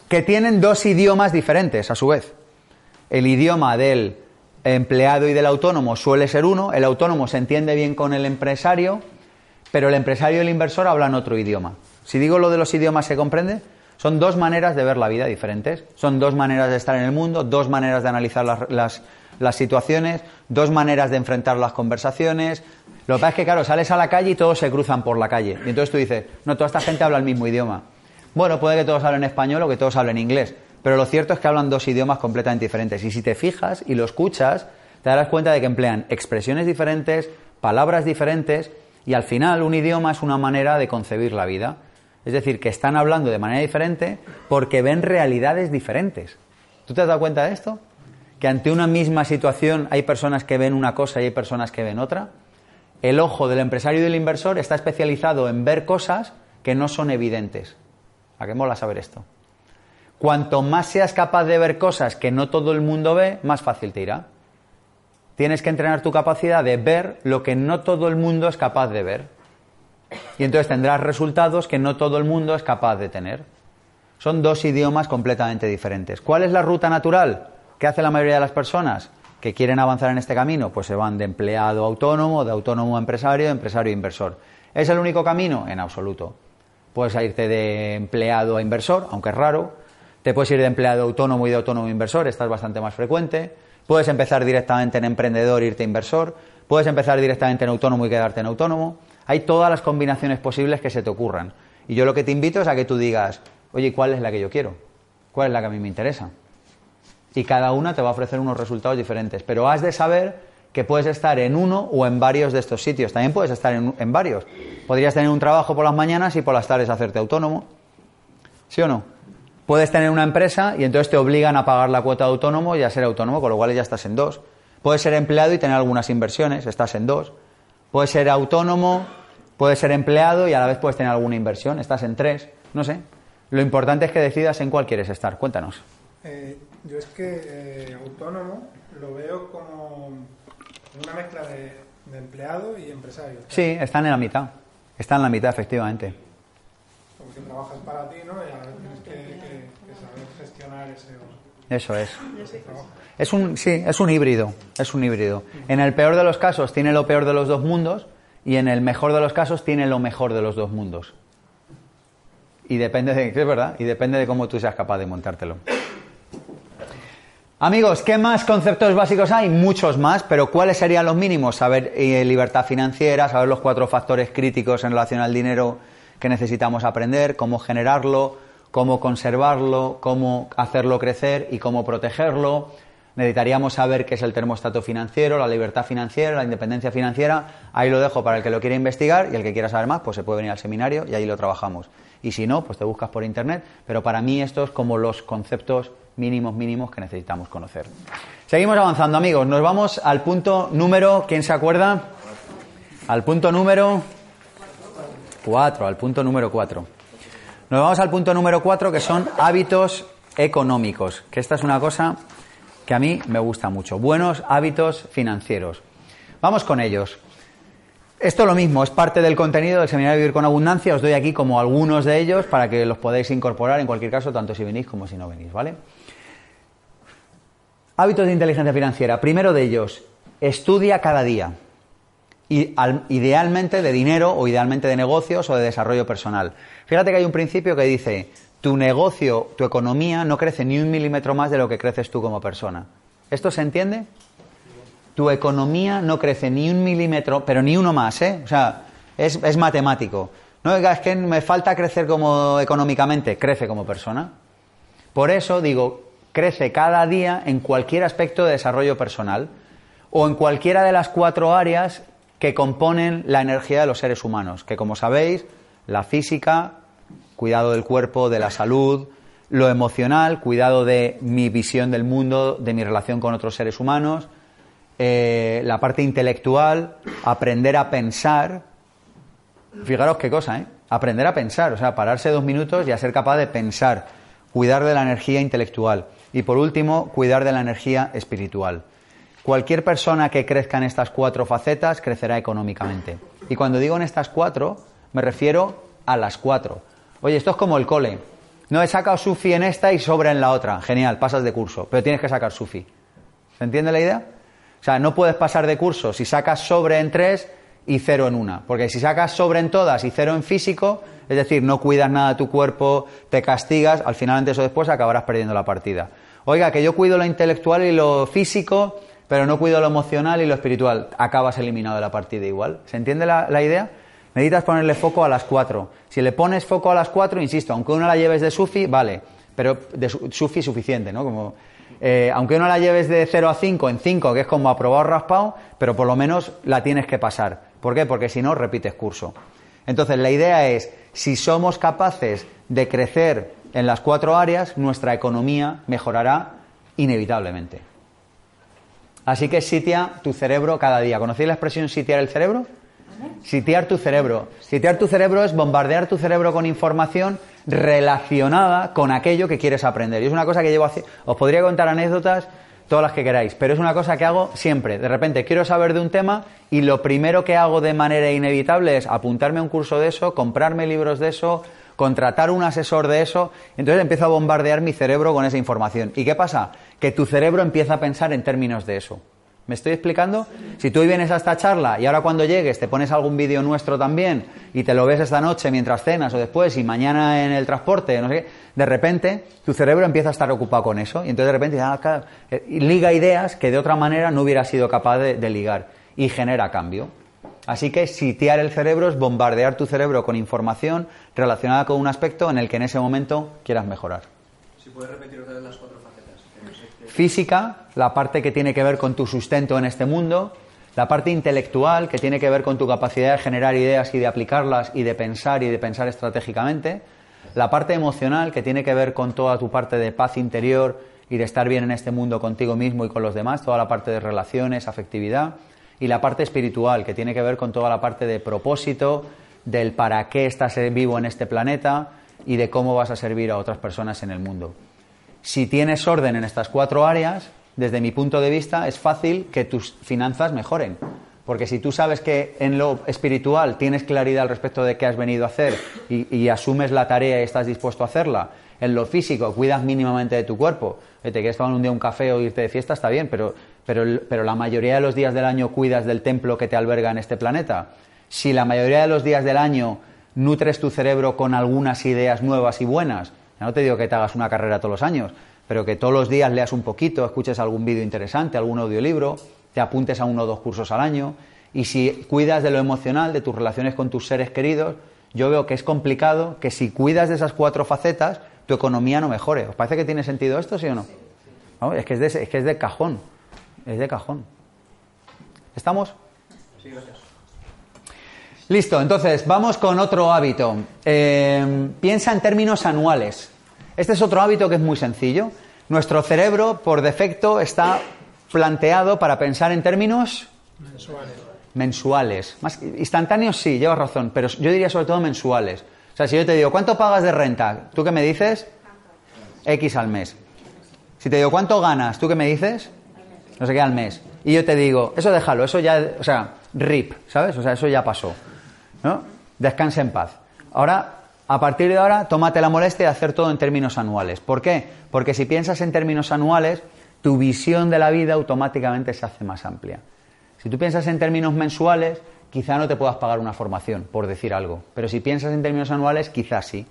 que tienen dos idiomas diferentes a su vez. El idioma del empleado y del autónomo suele ser uno, el autónomo se entiende bien con el empresario, pero el empresario y el inversor hablan otro idioma. Si digo lo de los idiomas, ¿se comprende? Son dos maneras de ver la vida diferentes, son dos maneras de estar en el mundo, dos maneras de analizar las, las- situaciones, dos maneras de enfrentar las conversaciones. Lo que pasa es que, claro, sales a la calle y todos se cruzan por la calle. Y entonces tú dices, no, toda esta gente habla el mismo idioma. Bueno, puede que todos hablen español o que todos hablen inglés, pero lo cierto es que hablan dos idiomas completamente diferentes. Y si te fijas y lo escuchas, te darás cuenta de que emplean expresiones diferentes, palabras diferentes, y al final un idioma es una manera de concebir la vida. Es decir, que están hablando de manera diferente porque ven realidades diferentes. ¿Tú te has dado cuenta de esto? Que ante una misma situación hay personas que ven una cosa y hay personas que ven otra. El ojo del empresario y del inversor está especializado en ver cosas que no son evidentes. ¿A qué mola saber esto? Cuanto más seas capaz de ver cosas que no todo el mundo ve, más fácil te irá. Tienes que entrenar tu capacidad de ver lo que no todo el mundo es capaz de ver. Y entonces tendrás resultados que no todo el mundo es capaz de tener. Son dos idiomas completamente diferentes. ¿Cuál es la ruta natural? ¿Qué hace la mayoría de las personas que quieren avanzar en este camino? Pues se van de empleado a autónomo, de autónomo a empresario, de empresario a inversor. ¿Es el único camino? En absoluto. Puedes irte de empleado a inversor, aunque es raro. Te puedes ir de empleado autónomo y de autónomo inversor, esta es bastante más frecuente. Puedes empezar directamente en emprendedor e irte inversor. Puedes empezar directamente en autónomo y quedarte en autónomo. Hay todas las combinaciones posibles que se te ocurran. Y yo lo que te invito es a que tú digas, oye, ¿cuál es la que yo quiero? ¿Cuál es la que a mí me interesa? Y cada una te va a ofrecer unos resultados diferentes. Pero has de saber que puedes estar en uno o en varios de estos sitios. También puedes estar en varios. Podrías tener un trabajo por las mañanas y por las tardes hacerte autónomo. ¿Sí o no? Puedes tener una empresa y entonces te obligan a pagar la cuota de autónomo y a ser autónomo, con lo cual ya estás en dos. Puedes ser empleado y tener algunas inversiones, estás en dos. Puedes ser autónomo, puedes ser empleado y a la vez puedes tener alguna inversión, estás en tres. No sé. Lo importante es que decidas en cuál quieres estar. Cuéntanos. Eh, yo es que eh, autónomo lo veo como una mezcla de, de empleado y empresario. Sí, están en la mitad. Están en la mitad, efectivamente. Como que trabajas para ti, ¿no? Y a la vez tienes que, que- Eso es. Es un, sí, es un híbrido, es un híbrido. En el peor de los casos tiene lo peor de los dos mundos y en el mejor de los casos tiene lo mejor de los dos mundos. Y depende de, es verdad, y depende de cómo tú seas capaz de montártelo. Amigos, ¿qué más conceptos básicos hay? Muchos más, pero ¿cuáles serían los mínimos? Saber eh, libertad financiera, saber los cuatro factores críticos en relación al dinero que necesitamos aprender, cómo generarlo, cómo conservarlo, cómo hacerlo crecer y cómo protegerlo. Necesitaríamos saber qué es el termostato financiero, la libertad financiera, la independencia financiera. Ahí lo dejo para el que lo quiera investigar y el que quiera saber más, pues se puede venir al seminario y ahí lo trabajamos. Y si no, pues te buscas por internet. Pero para mí estos como los conceptos mínimos mínimos que necesitamos conocer. Seguimos avanzando, amigos. Nos vamos al punto número, ¿quién se acuerda? Al punto número 4, al punto número 4. Nos vamos al punto número 4, que son hábitos económicos, que esta es una cosa que a mí me gusta mucho. Buenos hábitos financieros. Vamos con ellos. Esto lo mismo, es parte del contenido del seminario Vivir con Abundancia. Os doy aquí como algunos de ellos para que los podáis incorporar en cualquier caso, tanto si venís como si no venís, ¿vale? Hábitos de inteligencia financiera. Primero de ellos, estudia cada día. Idealmente de dinero o idealmente de negocios o de desarrollo personal. Fíjate que hay un principio que dice, tu negocio, tu economía no crece ni un milímetro más de lo que creces tú como persona. ¿Esto se entiende? Tu economía no crece ni un milímetro, pero ni uno más, ¿eh? O sea, es, es matemático. No es que me falta crecer como económicamente, crece como persona. Por eso digo, crece cada día en cualquier aspecto de desarrollo personal o en cualquiera de las cuatro áreas que componen la energía de los seres humanos, que como sabéis, la física, cuidado del cuerpo, de la salud, lo emocional, cuidado de mi visión del mundo, de mi relación con otros seres humanos, eh, la parte intelectual, aprender a pensar, Fijaros qué cosa, ¿eh? Aprender a pensar, o sea, pararse dos minutos y a ser capaz de pensar, cuidar de la energía intelectual y por último, cuidar de la energía espiritual. Cualquier persona que crezca en estas cuatro facetas crecerá económicamente. Y cuando digo en estas cuatro, me refiero a las cuatro. Oye, esto es como el cole. No he sacado SUFI en esta y sobra en la otra. Genial, pasas de curso, pero tienes que sacar SUFI. ¿Se entiende la idea? O sea, no puedes pasar de curso si sacas sobre en tres y cero en una. Porque si sacas sobre en todas y cero en físico, es decir, no cuidas nada de tu cuerpo, te castigas, al final antes o después acabarás perdiendo la partida. Oiga, que yo cuido lo intelectual y lo físico, pero no cuido lo emocional y lo espiritual. Acabas eliminado de la partida igual. ¿Se entiende la, idea? Necesitas ponerle foco a las cuatro. Si le pones foco a las cuatro, insisto, aunque una la lleves de sufi, vale, pero de su- sufi suficiente, ¿no? Como, eh, aunque no la lleves de 0 a 5 en 5, que es como aprobado raspado, pero por lo menos la tienes que pasar. ¿Por qué? Porque si no, repites curso. Entonces, la idea es, si somos capaces de crecer en las cuatro áreas, nuestra economía mejorará inevitablemente. Así que sitia tu cerebro cada día. ¿Conocéis la expresión sitiar el cerebro? Sitiar tu cerebro. Sitiar tu cerebro es bombardear tu cerebro con información relacionada con aquello que quieres aprender. Y es una cosa que llevo haciendo. Os podría contar anécdotas, todas las que queráis, pero es una cosa que hago siempre. De repente quiero saber de un tema y lo primero que hago de manera inevitable es apuntarme a un curso de eso, comprarme libros de eso, contratar un asesor de eso, entonces empiezo a bombardear mi cerebro con esa información. ¿Y qué pasa? Que tu cerebro empieza a pensar en términos de eso. ¿Me estoy explicando? Si tú vienes a esta charla y ahora cuando llegues te pones algún vídeo nuestro también y te lo ves esta noche mientras cenas o después y mañana en el transporte, no sé qué, de repente tu cerebro empieza a estar ocupado con eso y entonces de repente ah, claro, eh, liga ideas que de otra manera no hubiera sido capaz de ligar y genera cambio. Así que sitiar el cerebro es bombardear tu cerebro con información relacionada con un aspecto en el que en ese momento quieras mejorar. Si puedes repetir otra vez las cuatro facetas. Física, la parte que tiene que ver con tu sustento en este mundo, la parte intelectual, que tiene que ver con tu capacidad de generar ideas y de aplicarlas y de pensar y de pensar estratégicamente, la parte emocional, que tiene que ver con toda tu parte de paz interior y de estar bien en este mundo contigo mismo y con los demás, toda la parte de relaciones, afectividad, y la parte espiritual, que tiene que ver con toda la parte de propósito, del para qué estás vivo en este planeta y de cómo vas a servir a otras personas en el mundo. Si tienes orden en estas cuatro áreas, desde mi punto de vista, es fácil que tus finanzas mejoren. Porque si tú sabes que en lo espiritual tienes claridad al respecto de qué has venido a hacer y, asumes la tarea y estás dispuesto a hacerla, en lo físico cuidas mínimamente de tu cuerpo, te quieres tomar un día un café o irte de fiesta, está bien, pero, pero, pero la mayoría de los días del año cuidas del templo que te alberga en este planeta. Si la mayoría de los días del año nutres tu cerebro con algunas ideas nuevas y buenas, ya no te digo que te hagas una carrera todos los años, pero que todos los días leas un poquito, escuches algún vídeo interesante, algún audiolibro, te apuntes a uno o dos cursos al año, y si cuidas de lo emocional, de tus relaciones con tus seres queridos, yo veo que es complicado que si cuidas de esas cuatro facetas, tu economía no mejore. ¿Os parece que tiene sentido esto, sí o no? Vamos, Es, que es, de, es que es de cajón, es de cajón. ¿Estamos? Sí, gracias. Listo, entonces vamos con otro hábito. Eh, piensa en términos anuales. Este es otro hábito que es muy sencillo. Nuestro cerebro, por defecto, está planteado para pensar en términos mensuales. mensuales. Más instantáneos sí, llevas razón, pero yo diría sobre todo mensuales. O sea, si yo te digo, ¿cuánto pagas de renta? ¿Tú qué me dices? X al mes. Si te digo, ¿cuánto ganas? ¿Tú qué me dices? No sé qué al mes. Y yo te digo, eso déjalo, eso ya, o sea, RIP, ¿sabes? O sea, eso ya pasó. ¿No? Descansa en paz. Ahora, a partir de ahora, tómate la molestia de hacer todo en términos anuales. ¿Por qué? Porque si piensas en términos anuales, tu visión de la vida automáticamente se hace más amplia. Si tú piensas en términos mensuales, quizá no te puedas pagar una formación, por decir algo. Pero si piensas en términos anuales, quizás sí.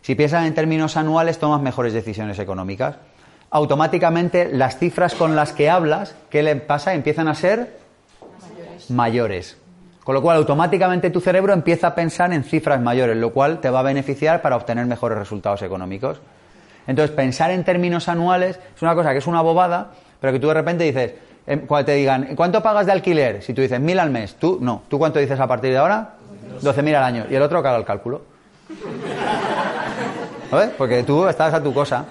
Si piensas en términos anuales, tomas mejores decisiones económicas. Automáticamente las cifras con las que hablas, ¿qué le pasa? Empiezan a ser mayores. Con lo cual, automáticamente tu cerebro empieza a pensar en cifras mayores, lo cual te va a beneficiar para obtener mejores resultados económicos. Entonces, pensar en términos anuales es una cosa que es una bobada, pero que tú de repente dices, em, cuando te digan, ¿cuánto pagas de alquiler? Si tú dices mil al mes, tú no. ¿Tú cuánto dices a partir de ahora? 12.000 al año. Y el otro haga el cálculo. ¿Sabes? Porque tú estás a tu cosa.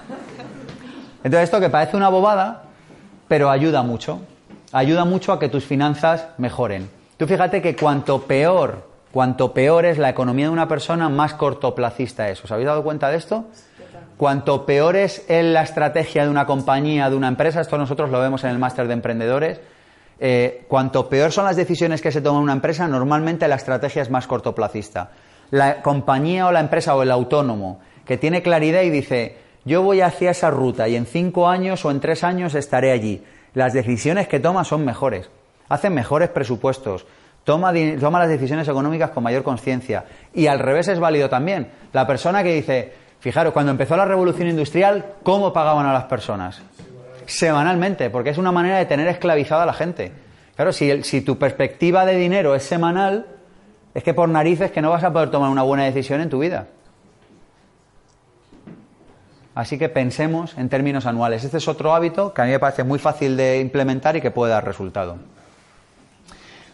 Entonces, esto que parece una bobada, pero ayuda mucho. Ayuda mucho a que tus finanzas mejoren. Tú fíjate que cuanto peor, cuanto peor es la economía de una persona, más cortoplacista es. ¿Os habéis dado cuenta de esto? Cuanto peor es la estrategia de una compañía, de una empresa, esto nosotros lo vemos en el máster de emprendedores, eh, cuanto peor son las decisiones que se toman en una empresa, normalmente la estrategia es más cortoplacista. La compañía o la empresa o el autónomo que tiene claridad y dice, yo voy hacia esa ruta y en cinco años o en tres años estaré allí. Las decisiones que toma son mejores, hacen mejores presupuestos, toma, las decisiones económicas con mayor conciencia. Y al revés es válido también. La persona que dice, fijaros, cuando empezó la revolución industrial, ¿cómo pagaban a las personas? semanalmente, porque es una manera de tener esclavizada a la gente. Claro, si, si tu perspectiva de dinero es semanal, es que por narices que no vas a poder tomar una buena decisión en tu vida. Así que pensemos en términos anuales. Este es otro hábito que a mí me parece muy fácil de implementar y que puede dar resultado.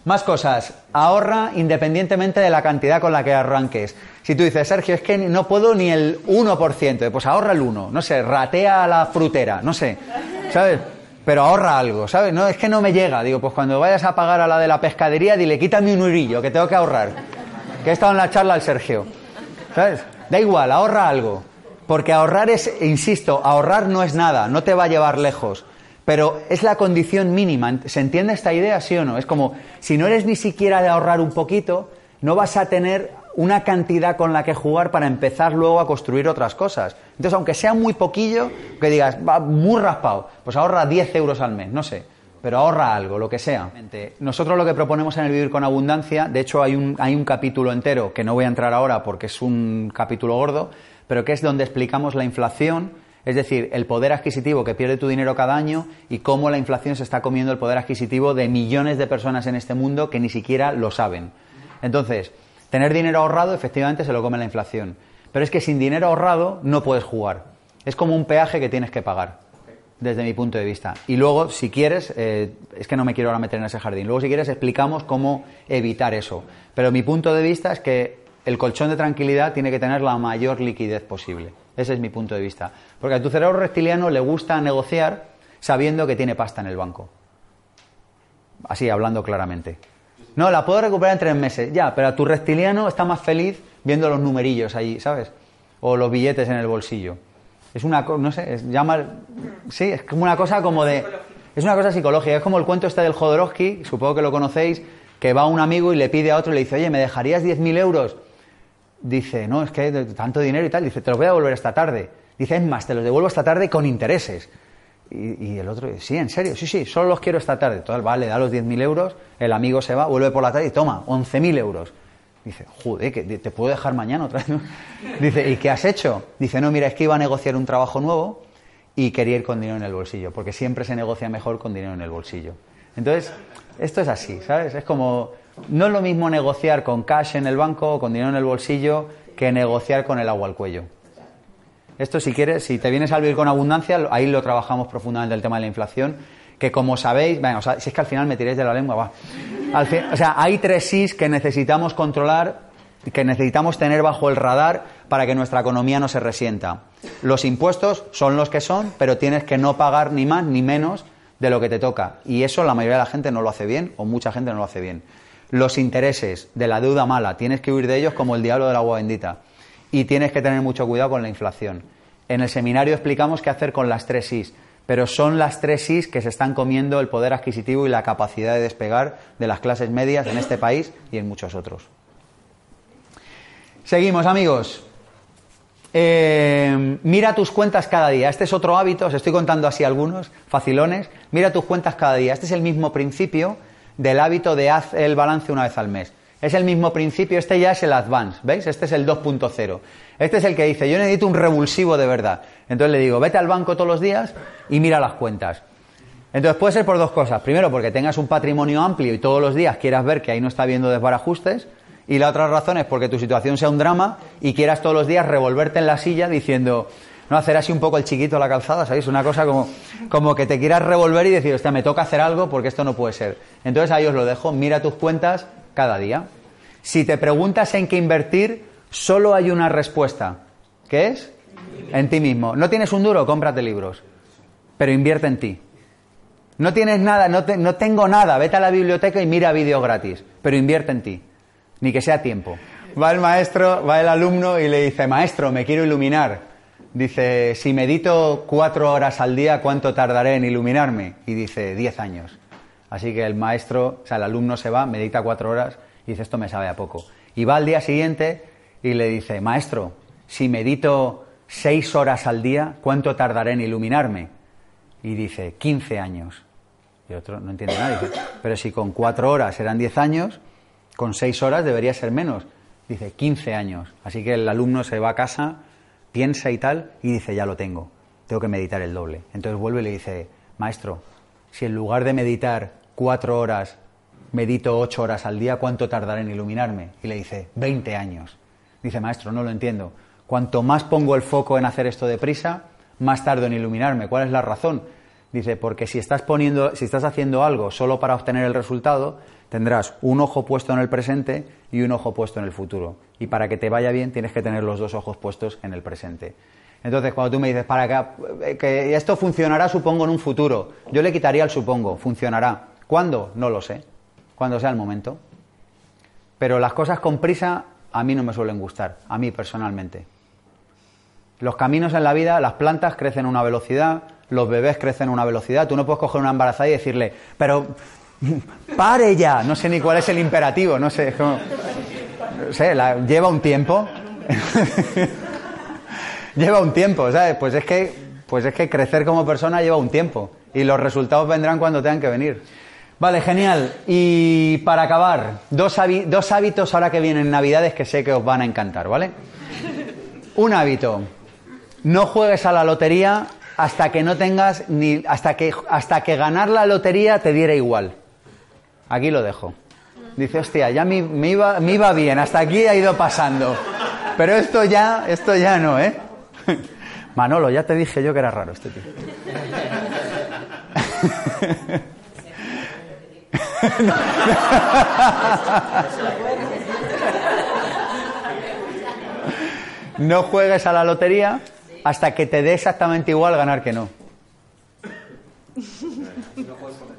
Más cosas. Ahorra independientemente de la cantidad con la que arranques. Si tú dices, Sergio, es que no puedo ni el 1%, pues ahorra el 1. No sé, ratea a la frutera, no sé. ¿Sabes? Pero ahorra algo, ¿sabes? No, es que no me llega. Digo, pues cuando vayas a pagar a la de la pescadería, dile, quítame un urillo, que tengo que ahorrar. Que he estado en la charla al Sergio. ¿Sabes? Da igual, ahorra algo. Porque ahorrar es, insisto, ahorrar no es nada, no te va a llevar lejos. Pero es la condición mínima. ¿Se entiende esta idea, sí o no? Es como, si no eres ni siquiera de ahorrar un poquito, no vas a tener una cantidad con la que jugar para empezar luego a construir otras cosas. Entonces, aunque sea muy poquillo, que digas, va muy raspado, pues ahorra 10 euros al mes, no sé, pero ahorra algo, lo que sea. Nosotros lo que proponemos en el Vivir con Abundancia, de hecho hay un, hay un capítulo entero, que no voy a entrar ahora porque es un capítulo gordo, pero que es donde explicamos la inflación, es decir, el poder adquisitivo que pierde tu dinero cada año y cómo la inflación se está comiendo el poder adquisitivo de millones de personas en este mundo que ni siquiera lo saben. Entonces, tener dinero ahorrado efectivamente se lo come la inflación. Pero es que sin dinero ahorrado no puedes jugar. Es como un peaje que tienes que pagar, desde mi punto de vista. Y luego, si quieres, eh, es que no me quiero ahora meter en ese jardín, luego si quieres explicamos cómo evitar eso. Pero mi punto de vista es que el colchón de tranquilidad tiene que tener la mayor liquidez posible. Ese es mi punto de vista. Porque a tu cerebro reptiliano le gusta negociar sabiendo que tiene pasta en el banco. Así, hablando claramente. No, la puedo recuperar en tres meses. Ya, pero a tu reptiliano está más feliz viendo los numerillos allí, ¿sabes? O los billetes en el bolsillo. Es una cosa, no sé, es, llama, sí, es como una cosa como de... Es una cosa psicológica, es como el cuento este del Jodorowsky, supongo que lo conocéis, que va un amigo y le pide a otro y le dice, oye, ¿me dejarías 10.000 euros? Dice, no, es que hay tanto dinero y tal. Dice, te los voy a devolver esta tarde. Dice, es más, te los devuelvo esta tarde con intereses. Y, el otro dice, sí, en serio, sí, sí, solo los quiero esta tarde. Total, vale, da los 10.000 euros, el amigo se va, vuelve por la tarde y toma, 11.000 euros. Dice, joder, que te puedo dejar mañana otra vez. Dice, ¿y qué has hecho? Dice, no, mira, es que iba a negociar un trabajo nuevo y quería ir con dinero en el bolsillo, porque siempre se negocia mejor con dinero en el bolsillo. Entonces, esto es así, ¿sabes? Es como, no es lo mismo negociar con cash en el banco o con dinero en el bolsillo que negociar con el agua al cuello. Esto si quieres, si te vienes a vivir con abundancia, ahí lo trabajamos profundamente el tema de la inflación, que como sabéis, bueno, si es que al final me tiréis de la lengua, va. o sea, hay tres sís que necesitamos controlar, que necesitamos tener bajo el radar para que nuestra economía no se resienta. Los impuestos son los que son, pero tienes que no pagar ni más ni menos de lo que te toca. Y eso la mayoría de la gente no lo hace bien, o mucha gente no lo hace bien los intereses de la deuda mala, tienes que huir de ellos como el diablo del agua bendita. Y tienes que tener mucho cuidado con la inflación. En el seminario explicamos qué hacer con las tres Is, pero son las tres Is que se están comiendo el poder adquisitivo y la capacidad de despegar de las clases medias en este país y en muchos otros. Seguimos, amigos. Eh, mira tus cuentas cada día. Este es otro hábito, os estoy contando así algunos, facilones. Mira tus cuentas cada día. Este es el mismo principio del hábito de haz el balance una vez al mes. Es el mismo principio, este ya es el advance, ¿veis? Este es el 2.0. Este es el que dice, yo necesito un revulsivo de verdad. Entonces le digo, vete al banco todos los días y mira las cuentas. Entonces puede ser por dos cosas. Primero, porque tengas un patrimonio amplio y todos los días quieras ver que ahí no está habiendo desbarajustes. Y la otra razón es porque tu situación sea un drama y quieras todos los días revolverte en la silla diciendo, no hacer así un poco el chiquito a la calzada, ¿sabéis? Una cosa como, como que te quieras revolver y decir, hostia, me toca hacer algo porque esto no puede ser. Entonces ahí os lo dejo, mira tus cuentas cada día. Si te preguntas en qué invertir, solo hay una respuesta. ¿Qué es? En ti mismo. No tienes un duro, cómprate libros. Pero invierte en ti. No tienes nada, no, no tengo nada, vete a la biblioteca y mira vídeos gratis. Pero invierte en ti. Ni que sea tiempo. Va el maestro, va el alumno y le dice, maestro, me quiero iluminar. Dice, si medito cuatro horas al día, ¿cuánto tardaré en iluminarme? Y dice, diez años. Así que el maestro, o sea, el alumno se va, medita cuatro horas y dice, esto me sabe a poco. Y va al día siguiente y le dice, maestro, si medito seis horas al día, ¿cuánto tardaré en iluminarme? Y dice, quince años. Y otro no entiende nada. Dice, pero si con cuatro horas eran diez años, con seis horas debería ser menos. Dice, quince años. Así que el alumno se va a casa piensa y tal, y dice, ya lo tengo, tengo que meditar el doble. Entonces vuelve y le dice, maestro, si en lugar de meditar cuatro horas, medito ocho horas al día, ¿cuánto tardaré en iluminarme? Y le dice, veinte años. Dice, maestro, no lo entiendo. Cuanto más pongo el foco en hacer esto deprisa, más tardo en iluminarme. ¿Cuál es la razón? Dice, porque si estás poniendo, si estás haciendo algo solo para obtener el resultado, tendrás un ojo puesto en el presente y un ojo puesto en el futuro. Y para que te vaya bien tienes que tener los dos ojos puestos en el presente. Entonces, cuando tú me dices, para que, que esto funcionará, supongo, en un futuro, yo le quitaría el supongo, funcionará. ¿Cuándo? No lo sé. Cuando sea el momento. Pero las cosas con prisa a mí no me suelen gustar, a mí personalmente. Los caminos en la vida, las plantas crecen a una velocidad, los bebés crecen a una velocidad. Tú no puedes coger una embarazada y decirle, pero pare ya, no sé ni cuál es el imperativo, no sé. no sé, lleva un tiempo. lleva un tiempo, ¿sabes? Pues es que, pues es que crecer como persona lleva un tiempo y los resultados vendrán cuando tengan que venir. Vale, genial. Y para acabar, dos, dos hábitos ahora que vienen Navidades que sé que os van a encantar, ¿vale? Un hábito. No juegues a la lotería hasta que no tengas ni hasta que hasta que ganar la lotería te diera igual. Aquí lo dejo. Dice, hostia, ya me, me iba, me iba bien, hasta aquí ha ido pasando. Pero esto ya, esto ya no, ¿eh? Manolo, ya te dije yo que era raro este tío. No juegues a la lotería hasta que te dé exactamente igual ganar que no.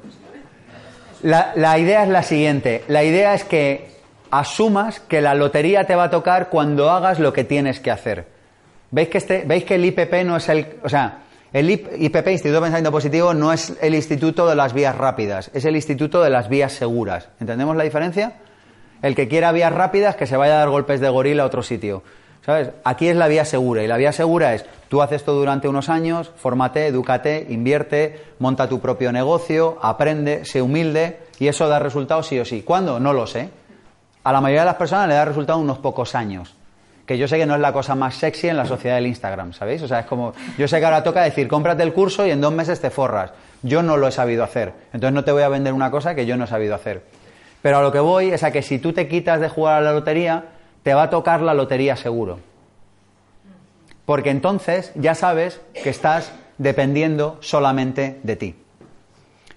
La, idea es la siguiente. La idea es que asumas que la lotería te va a tocar cuando hagas lo que tienes que hacer. ¿Veis que, este, ¿veis que el IPP no es el... O sea, el IP- IPP, Instituto de Pensamiento Positivo, no es el instituto de las vías rápidas, es el instituto de las vías seguras. ¿Entendemos la diferencia? El que quiera vías rápidas, que se vaya a dar golpes de gorila a otro sitio. ¿Sabes? Aquí es la vía segura. Y la vía segura es, tú haces esto durante unos años, fórmate, edúcate, invierte, monta tu propio negocio, aprende, sé humilde, y eso da resultados sí o sí. ¿Cuándo? No lo sé. A la mayoría de las personas le da resultado unos pocos años. Que yo sé que no es la cosa más sexy en la sociedad del Instagram, ¿sabéis? O sea, es como, yo sé que ahora toca decir, cómprate el curso y en dos meses te forras. Yo no lo he sabido hacer. Entonces no te voy a vender una cosa que yo no he sabido hacer. Pero a lo que voy es a que si tú te quitas de jugar a la lotería, te va a tocar la lotería seguro. Porque entonces ya sabes que estás dependiendo solamente de ti.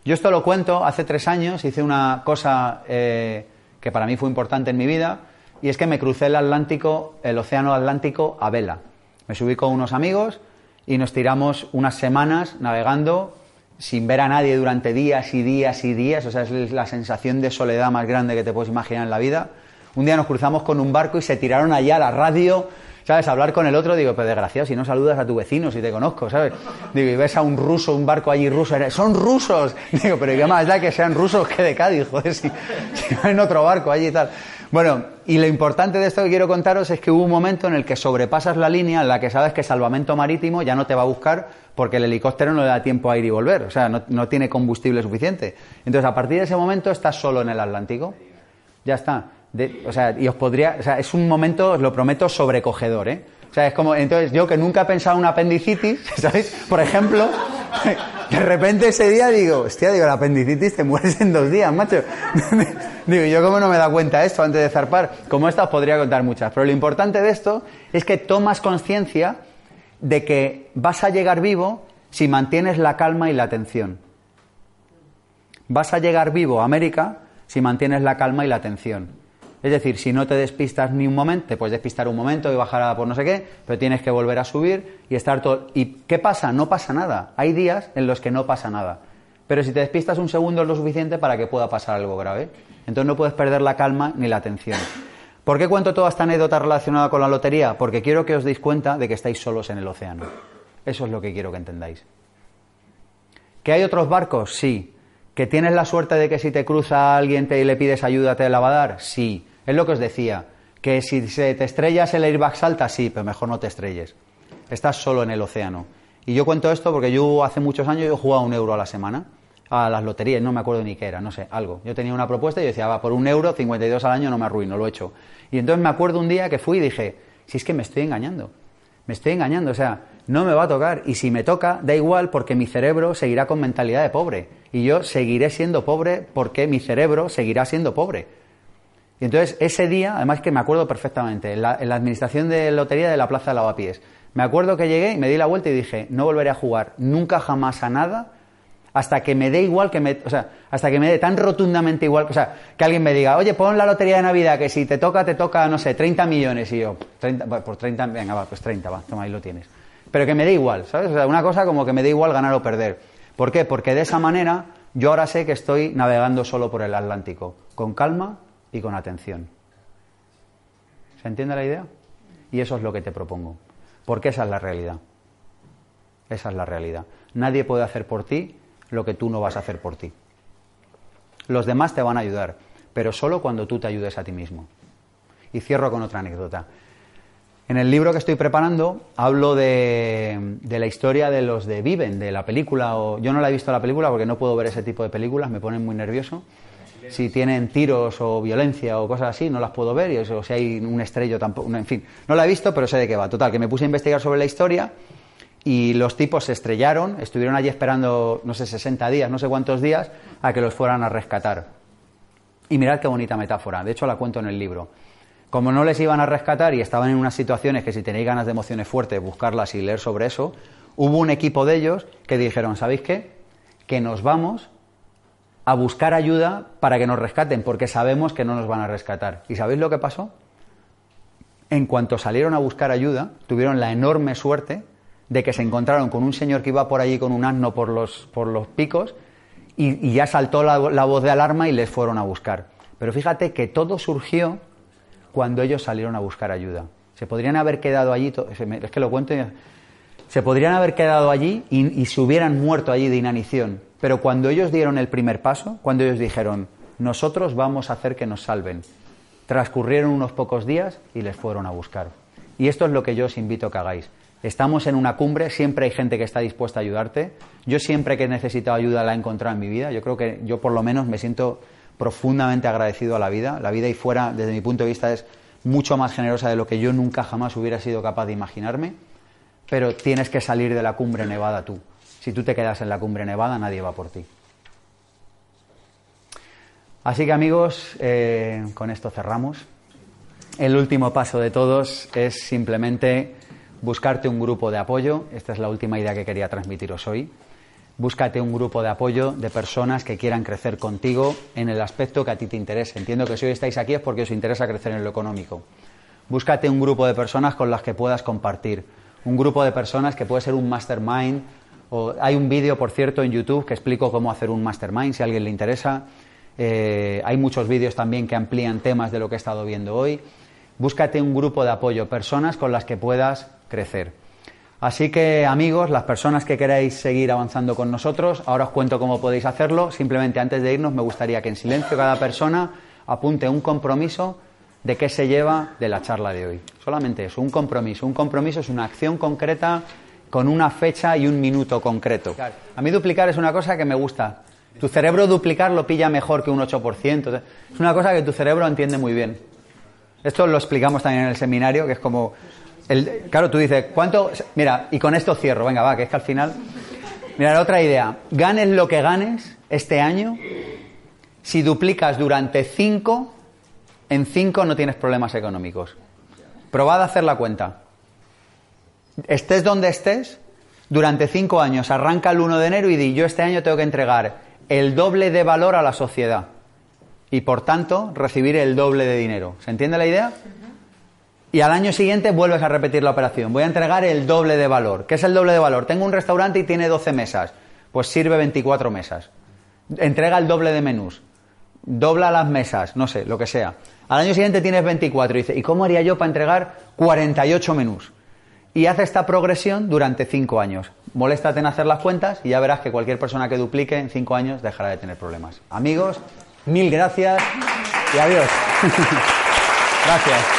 Yo esto lo cuento, hace tres años hice una cosa eh, que para mí fue importante en mi vida, y es que me crucé el Atlántico, el Océano Atlántico a vela. Me subí con unos amigos y nos tiramos unas semanas navegando sin ver a nadie durante días y días y días, o sea, es la sensación de soledad más grande que te puedes imaginar en la vida. Un día nos cruzamos con un barco y se tiraron allá a la radio, ¿sabes? A hablar con el otro, digo, pero desgraciado, si no saludas a tu vecino, si te conozco, ¿sabes? Digo, y ves a un ruso, un barco allí ruso, son rusos. Digo, pero ¿qué más da que sean rusos que de Cádiz, joder, si, si van en otro barco allí y tal. Bueno, y lo importante de esto que quiero contaros es que hubo un momento en el que sobrepasas la línea en la que sabes que salvamento marítimo ya no te va a buscar porque el helicóptero no le da tiempo a ir y volver, o sea, no, no tiene combustible suficiente. Entonces, a partir de ese momento estás solo en el Atlántico. Ya está. O sea, y os podría, o sea, es un momento, os lo prometo, sobrecogedor, ¿eh? O sea, es como, entonces yo que nunca he pensado en una apendicitis, ¿sabéis? Por ejemplo, de repente ese día digo, hostia, digo, la apendicitis te mueres en dos días, macho. digo, yo cómo no me da cuenta esto antes de zarpar. Como esta os podría contar muchas. Pero lo importante de esto es que tomas conciencia de que vas a llegar vivo si mantienes la calma y la atención. Vas a llegar vivo a América si mantienes la calma y la atención. Es decir, si no te despistas ni un momento, te puedes despistar un momento y bajar a por no sé qué, pero tienes que volver a subir y estar todo. ¿Y qué pasa? No pasa nada. Hay días en los que no pasa nada. Pero si te despistas un segundo es lo suficiente para que pueda pasar algo grave. Entonces no puedes perder la calma ni la atención. ¿Por qué cuento toda esta anécdota relacionada con la lotería? Porque quiero que os deis cuenta de que estáis solos en el océano. Eso es lo que quiero que entendáis. ¿Que hay otros barcos? Sí. ¿Que tienes la suerte de que si te cruza alguien te, y le pides ayuda te la va a dar? Sí. Es lo que os decía. ¿Que si se te estrellas el airbag salta? Sí, pero mejor no te estrelles. Estás solo en el océano. Y yo cuento esto porque yo hace muchos años yo jugaba un euro a la semana a las loterías, no me acuerdo ni qué era, no sé, algo. Yo tenía una propuesta y yo decía, va, por un euro, 52 al año no me arruino, lo he hecho. Y entonces me acuerdo un día que fui y dije, si es que me estoy engañando, me estoy engañando, o sea, no me va a tocar. Y si me toca, da igual porque mi cerebro seguirá con mentalidad de pobre. Y yo seguiré siendo pobre porque mi cerebro seguirá siendo pobre. Y entonces ese día, además que me acuerdo perfectamente, en la, en la administración de lotería de la Plaza de Lavapiés, me acuerdo que llegué y me di la vuelta y dije, no volveré a jugar nunca jamás a nada hasta que me dé igual que me, o sea, hasta que me dé tan rotundamente igual, o sea, que alguien me diga, oye, pon la lotería de Navidad, que si te toca, te toca, no sé, 30 millones, y yo, 30, va, por 30, venga, va, pues 30, va, toma, ahí lo tienes. Pero que me dé igual, ¿sabes? O sea, una cosa como que me dé igual ganar o perder. ¿Por qué? Porque de esa manera yo ahora sé que estoy navegando solo por el Atlántico, con calma y con atención. ¿Se entiende la idea? Y eso es lo que te propongo, porque esa es la realidad. Esa es la realidad. Nadie puede hacer por ti lo que tú no vas a hacer por ti. Los demás te van a ayudar, pero solo cuando tú te ayudes a ti mismo. Y cierro con otra anécdota. En el libro que estoy preparando hablo de, la historia de los de Viven, de la película. O, yo no la he visto la película porque no puedo ver ese tipo de películas, me ponen muy nervioso. Si tienen tiros o violencia o cosas así, no las puedo ver. Y si hay un estrello tampoco. En fin, no la he visto, pero sé de qué va. Total, que me puse a investigar sobre la historia y los tipos se estrellaron, estuvieron allí esperando, no sé, 60 días, no sé cuántos días, a que los fueran a rescatar. Y mirad qué bonita metáfora, de hecho la cuento en el libro. Como no les iban a rescatar y estaban en unas situaciones que si tenéis ganas de emociones fuertes, buscarlas y leer sobre eso, hubo un equipo de ellos que dijeron, ¿sabéis qué? Que nos vamos a buscar ayuda para que nos rescaten, porque sabemos que no nos van a rescatar. ¿Y sabéis lo que pasó? En cuanto salieron a buscar ayuda, tuvieron la enorme suerte de que se encontraron con un señor que iba por allí con un asno por los, por los picos y, ya saltó la, la voz de alarma y les fueron a buscar. Pero fíjate que todo surgió cuando ellos salieron a buscar ayuda. Se podrían haber quedado allí, es que lo cuento, se podrían haber quedado allí y, y se hubieran muerto allí de inanición. Pero cuando ellos dieron el primer paso, cuando ellos dijeron, nosotros vamos a hacer que nos salven, transcurrieron unos pocos días y les fueron a buscar. Y esto es lo que yo os invito a que hagáis. Estamos en una cumbre, siempre hay gente que está dispuesta a ayudarte. Yo siempre que he necesitado ayuda la he encontrado en mi vida. Yo creo que yo por lo menos me siento profundamente agradecido a la vida. La vida ahí fuera, desde mi punto de vista, es mucho más generosa de lo que yo nunca jamás hubiera sido capaz de imaginarme. Pero tienes que salir de la cumbre nevada tú. Si tú te quedas en la cumbre nevada, nadie va por ti. Así que amigos, eh, con esto cerramos. El último paso de todos es simplemente buscarte un grupo de apoyo. Esta es la última idea que quería transmitiros hoy. Búscate un grupo de apoyo de personas que quieran crecer contigo en el aspecto que a ti te interese. Entiendo que si hoy estáis aquí es porque os interesa crecer en lo económico. Búscate un grupo de personas con las que puedas compartir. Un grupo de personas que puede ser un mastermind. Hay un vídeo, por cierto, en YouTube que explico cómo hacer un mastermind, si a alguien le interesa. Eh, hay muchos vídeos también que amplían temas de lo que he estado viendo hoy. Búscate un grupo de apoyo, personas con las que puedas crecer. Así que amigos, las personas que queráis seguir avanzando con nosotros, ahora os cuento cómo podéis hacerlo. Simplemente antes de irnos me gustaría que en silencio cada persona apunte un compromiso de qué se lleva de la charla de hoy. Solamente eso, un compromiso. Un compromiso es una acción concreta con una fecha y un minuto concreto. A mí duplicar es una cosa que me gusta. Tu cerebro duplicar lo pilla mejor que un 8%. Es una cosa que tu cerebro entiende muy bien. Esto lo explicamos también en el seminario, que es como... El, claro, tú dices, ¿cuánto...? Mira, y con esto cierro, venga, va, que es que al final... Mira, otra idea. Ganes lo que ganes este año, si duplicas durante 5, en 5 no tienes problemas económicos. Probad a hacer la cuenta. Estés donde estés, durante 5 años, arranca el 1 de enero y di, yo este año tengo que entregar el doble de valor a la sociedad y por tanto recibir el doble de dinero. ¿Se entiende la idea? Y al año siguiente vuelves a repetir la operación. Voy a entregar el doble de valor. ¿Qué es el doble de valor? Tengo un restaurante y tiene 12 mesas. Pues sirve 24 mesas. Entrega el doble de menús. Dobla las mesas, no sé, lo que sea. Al año siguiente tienes 24 y dice, ¿y cómo haría yo para entregar 48 menús? Y hace esta progresión durante 5 años. Moléstate en hacer las cuentas y ya verás que cualquier persona que duplique en 5 años dejará de tener problemas. Amigos, mil gracias y adiós. gracias.